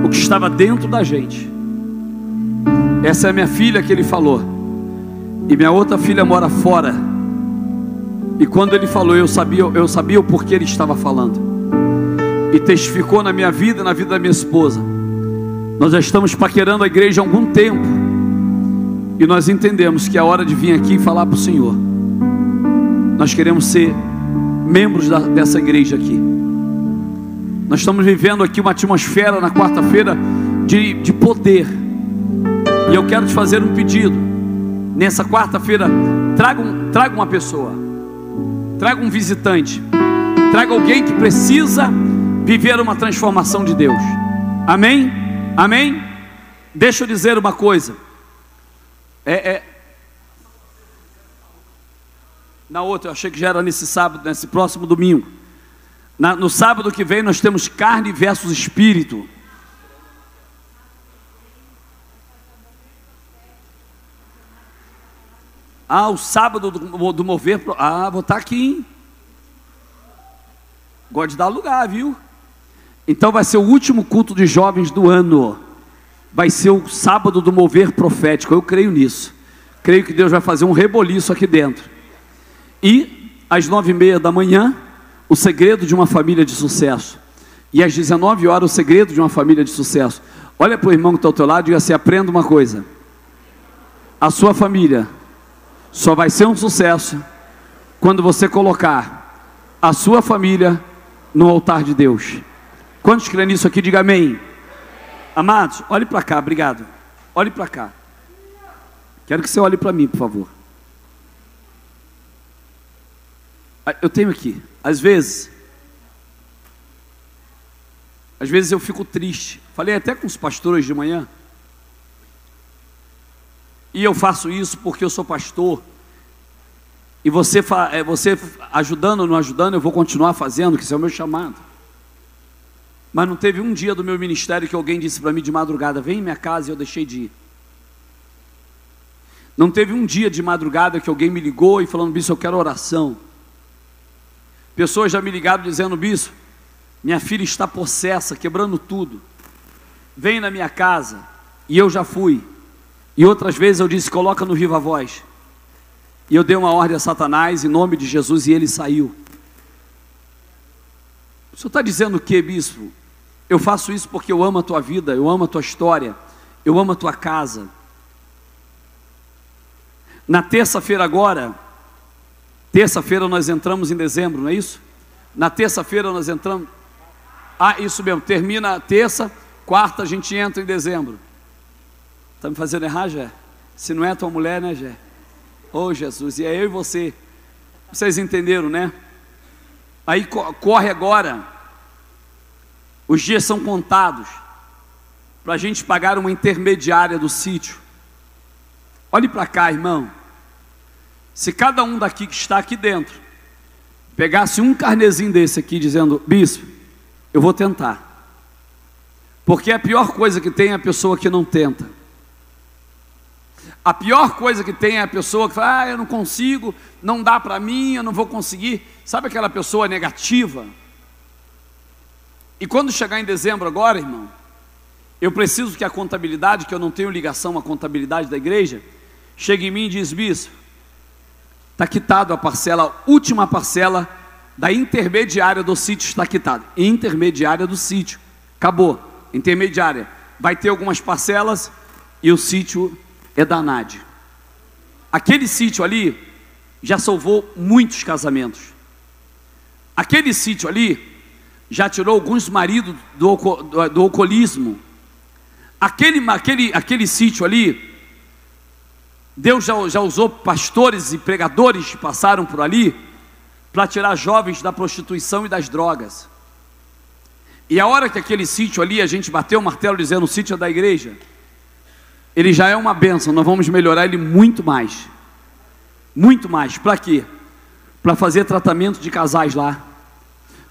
o que estava dentro da gente. Essa é a minha filha que ele falou, e minha outra filha mora fora. E quando ele falou, eu sabia, eu sabia o porquê ele estava falando, e testificou na minha vida e na vida da minha esposa. Nós já estamos paquerando a igreja há algum tempo. E nós entendemos que é hora de vir aqui e falar para o Senhor. Nós queremos ser membros da, dessa igreja aqui. Nós estamos vivendo aqui uma atmosfera na quarta-feira de, de poder. E eu quero te fazer um pedido. Nessa quarta-feira, traga, um, traga uma pessoa, traga um visitante, traga alguém que precisa viver uma transformação de Deus. Amém? Amém? Deixa eu dizer uma coisa. É, é, Na outra, eu achei que já era nesse sábado, nesse próximo domingo. Na- no sábado que vem nós temos carne versus espírito. Ah, o sábado do, do mover. Ah, vou estar aqui, hein? Gosto de dar lugar, viu? Então vai ser o último culto de jovens do ano. Vai ser o sábado do mover profético. Eu creio nisso. Creio que Deus vai fazer um reboliço aqui dentro. E às nove e meia da manhã, o segredo de uma família de sucesso. E às 19 horas, o segredo de uma família de sucesso. Olha para o irmão que está ao teu lado e diga assim: aprenda uma coisa. A sua família só vai ser um sucesso quando você colocar a sua família no altar de Deus. Quantos creem nisso aqui, diga amém. Amados, olhe para cá, obrigado. Olhe para cá. Quero que você olhe para mim, por favor. Ah, Eu tenho aqui, às vezes, às vezes eu fico triste. Falei até com os pastores de manhã. E eu faço isso porque eu sou pastor. E você, é, você ajudando ou não ajudando, eu vou continuar fazendo, que isso é o meu chamado. Mas não teve um dia do meu ministério que alguém disse para mim de madrugada: vem em minha casa e eu deixei de ir. Não teve um dia de madrugada que alguém me ligou e falando, bispo, eu quero oração. Pessoas já me ligaram dizendo, bispo, minha filha está possessa, quebrando tudo. Vem na minha casa. E eu já fui. E outras vezes eu disse, coloca no viva voz. E eu dei uma ordem a Satanás em nome de Jesus e ele saiu. O senhor está dizendo o que, bispo? Eu faço isso porque eu amo a tua vida, eu amo a tua história, eu amo a tua casa. Na terça-feira agora, terça-feira nós entramos em dezembro, não é isso? Na terça-feira nós entramos. Ah, isso mesmo, termina a terça, quarta a gente entra em dezembro. Está me fazendo errar, Jé? Se não é tua mulher, né, Jé? Oh, Jesus, e é eu e você. Vocês entenderam, né? Aí co- corre agora. Os dias são contados para a gente pagar uma intermediária do sítio. Olhe para cá, irmão. Se cada um daqui que está aqui dentro pegasse um carnezinho desse aqui dizendo, bispo, eu vou tentar. Porque a pior coisa que tem é a pessoa que não tenta. A pior coisa que tem é a pessoa que fala, ah, eu não consigo, não dá para mim, eu não vou conseguir. Sabe aquela pessoa negativa? E quando chegar em dezembro agora, irmão, eu preciso que a contabilidade, que eu não tenho ligação à contabilidade da igreja, chegue em mim e diz, bispo, está quitado a parcela, a última parcela da intermediária do sítio está quitada. Intermediária do sítio. Acabou. Intermediária. Vai ter algumas parcelas e o sítio é da ANAD. Aquele sítio ali já salvou muitos casamentos. Aquele sítio ali já tirou alguns maridos do, do, do alcoolismo. Aquele, aquele, aquele sítio ali, Deus já, já usou pastores e pregadores que passaram por ali para tirar jovens da prostituição e das drogas. E a hora que aquele sítio ali, a gente bateu o martelo dizendo o sítio é da igreja, ele já é uma bênção, nós vamos melhorar ele muito mais. Muito mais. Para quê? Para fazer tratamento de casais lá.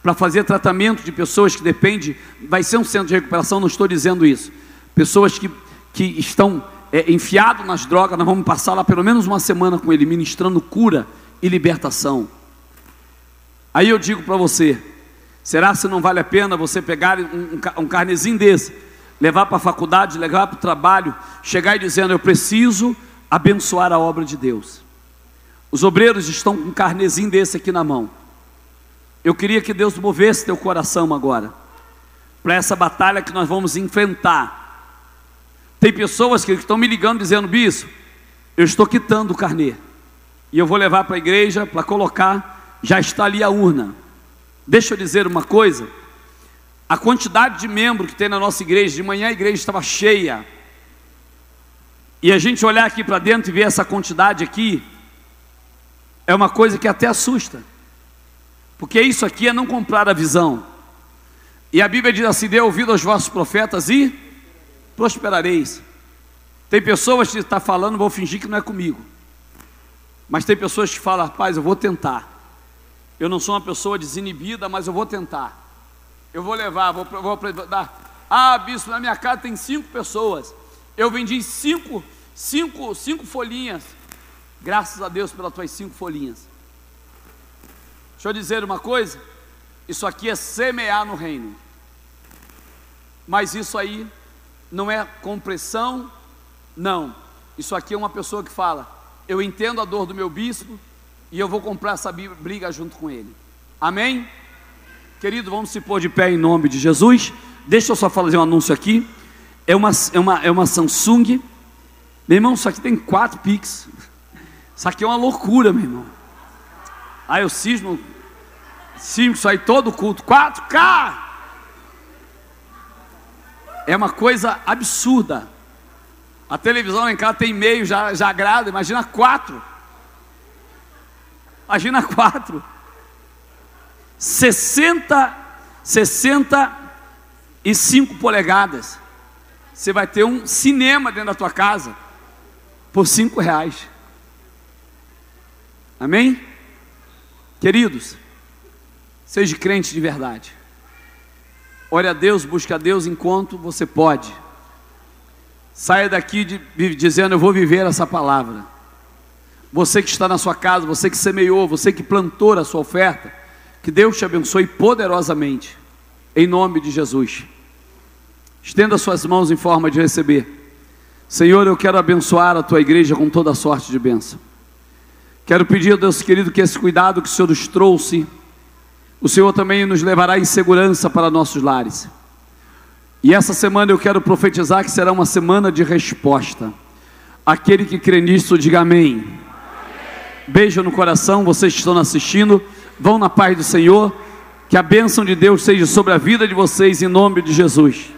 Para fazer tratamento de pessoas que dependem, vai ser um centro de recuperação, não estou dizendo isso. Pessoas que, que estão é, enfiados nas drogas, nós vamos passar lá pelo menos uma semana com ele, ministrando cura e libertação. Aí eu digo para você: será se não vale a pena você pegar um, um carnezinho desse, levar para a faculdade, levar para o trabalho, chegar e dizendo: Eu preciso abençoar a obra de Deus. Os obreiros estão com um carnezinho desse aqui na mão. Eu queria que Deus movesse teu coração agora, para essa batalha que nós vamos enfrentar. Tem pessoas que estão me ligando dizendo: Bispo, eu estou quitando o carnê, e eu vou levar para a igreja para colocar, já está ali a urna. Deixa eu dizer uma coisa: a quantidade de membros que tem na nossa igreja, de manhã a igreja estava cheia, e a gente olhar aqui para dentro e ver essa quantidade aqui, é uma coisa que até assusta, porque isso aqui é não comprar a visão, e a Bíblia diz assim: dê ouvido aos vossos profetas e prosperareis. Tem pessoas que estão tá falando, vou fingir que não é comigo, mas tem pessoas que falam, rapaz, eu vou tentar. Eu não sou uma pessoa desinibida, mas eu vou tentar. Eu vou levar, vou, vou dar. Ah, bispo, na minha casa tem cinco pessoas. Eu vendi cinco, cinco, cinco folhinhas. Graças a Deus pelas tuas cinco folhinhas. Deixa eu dizer uma coisa. Isso aqui é semear no reino. Mas isso aí não é compressão, não. Isso aqui é uma pessoa que fala: Eu entendo a dor do meu bispo e eu vou comprar essa briga junto com ele. Amém? Querido, vamos se pôr de pé em nome de Jesus. Deixa eu só fazer um anúncio aqui. É uma, é uma, é uma Samsung. Meu irmão, isso aqui tem quatro Pix. Isso aqui é uma loucura, meu irmão. Aí eu cismo, cismo isso aí todo culto. 4K! É uma coisa absurda. A televisão em casa tem meio, já, já agrada, imagina quatro. Imagina quatro. 60, 65 polegadas. Você vai ter um cinema dentro da tua casa por cinco reais. Amém? Queridos, seja crente de verdade. Ore a Deus, busque a Deus enquanto você pode. Saia daqui de, dizendo: Eu vou viver essa palavra. Você que está na sua casa, você que semeou, você que plantou a sua oferta, que Deus te abençoe poderosamente, em nome de Jesus. Estenda suas mãos em forma de receber. Senhor, eu quero abençoar a tua igreja com toda sorte de bênção. Quero pedir, Deus querido, que esse cuidado que o Senhor nos trouxe, o Senhor também nos levará em segurança para nossos lares. E essa semana eu quero profetizar que será uma semana de resposta. Aquele que crê nisso, diga amém. amém. Beijo no coração, vocês que estão assistindo, vão na paz do Senhor. Que a bênção de Deus seja sobre a vida de vocês, em nome de Jesus.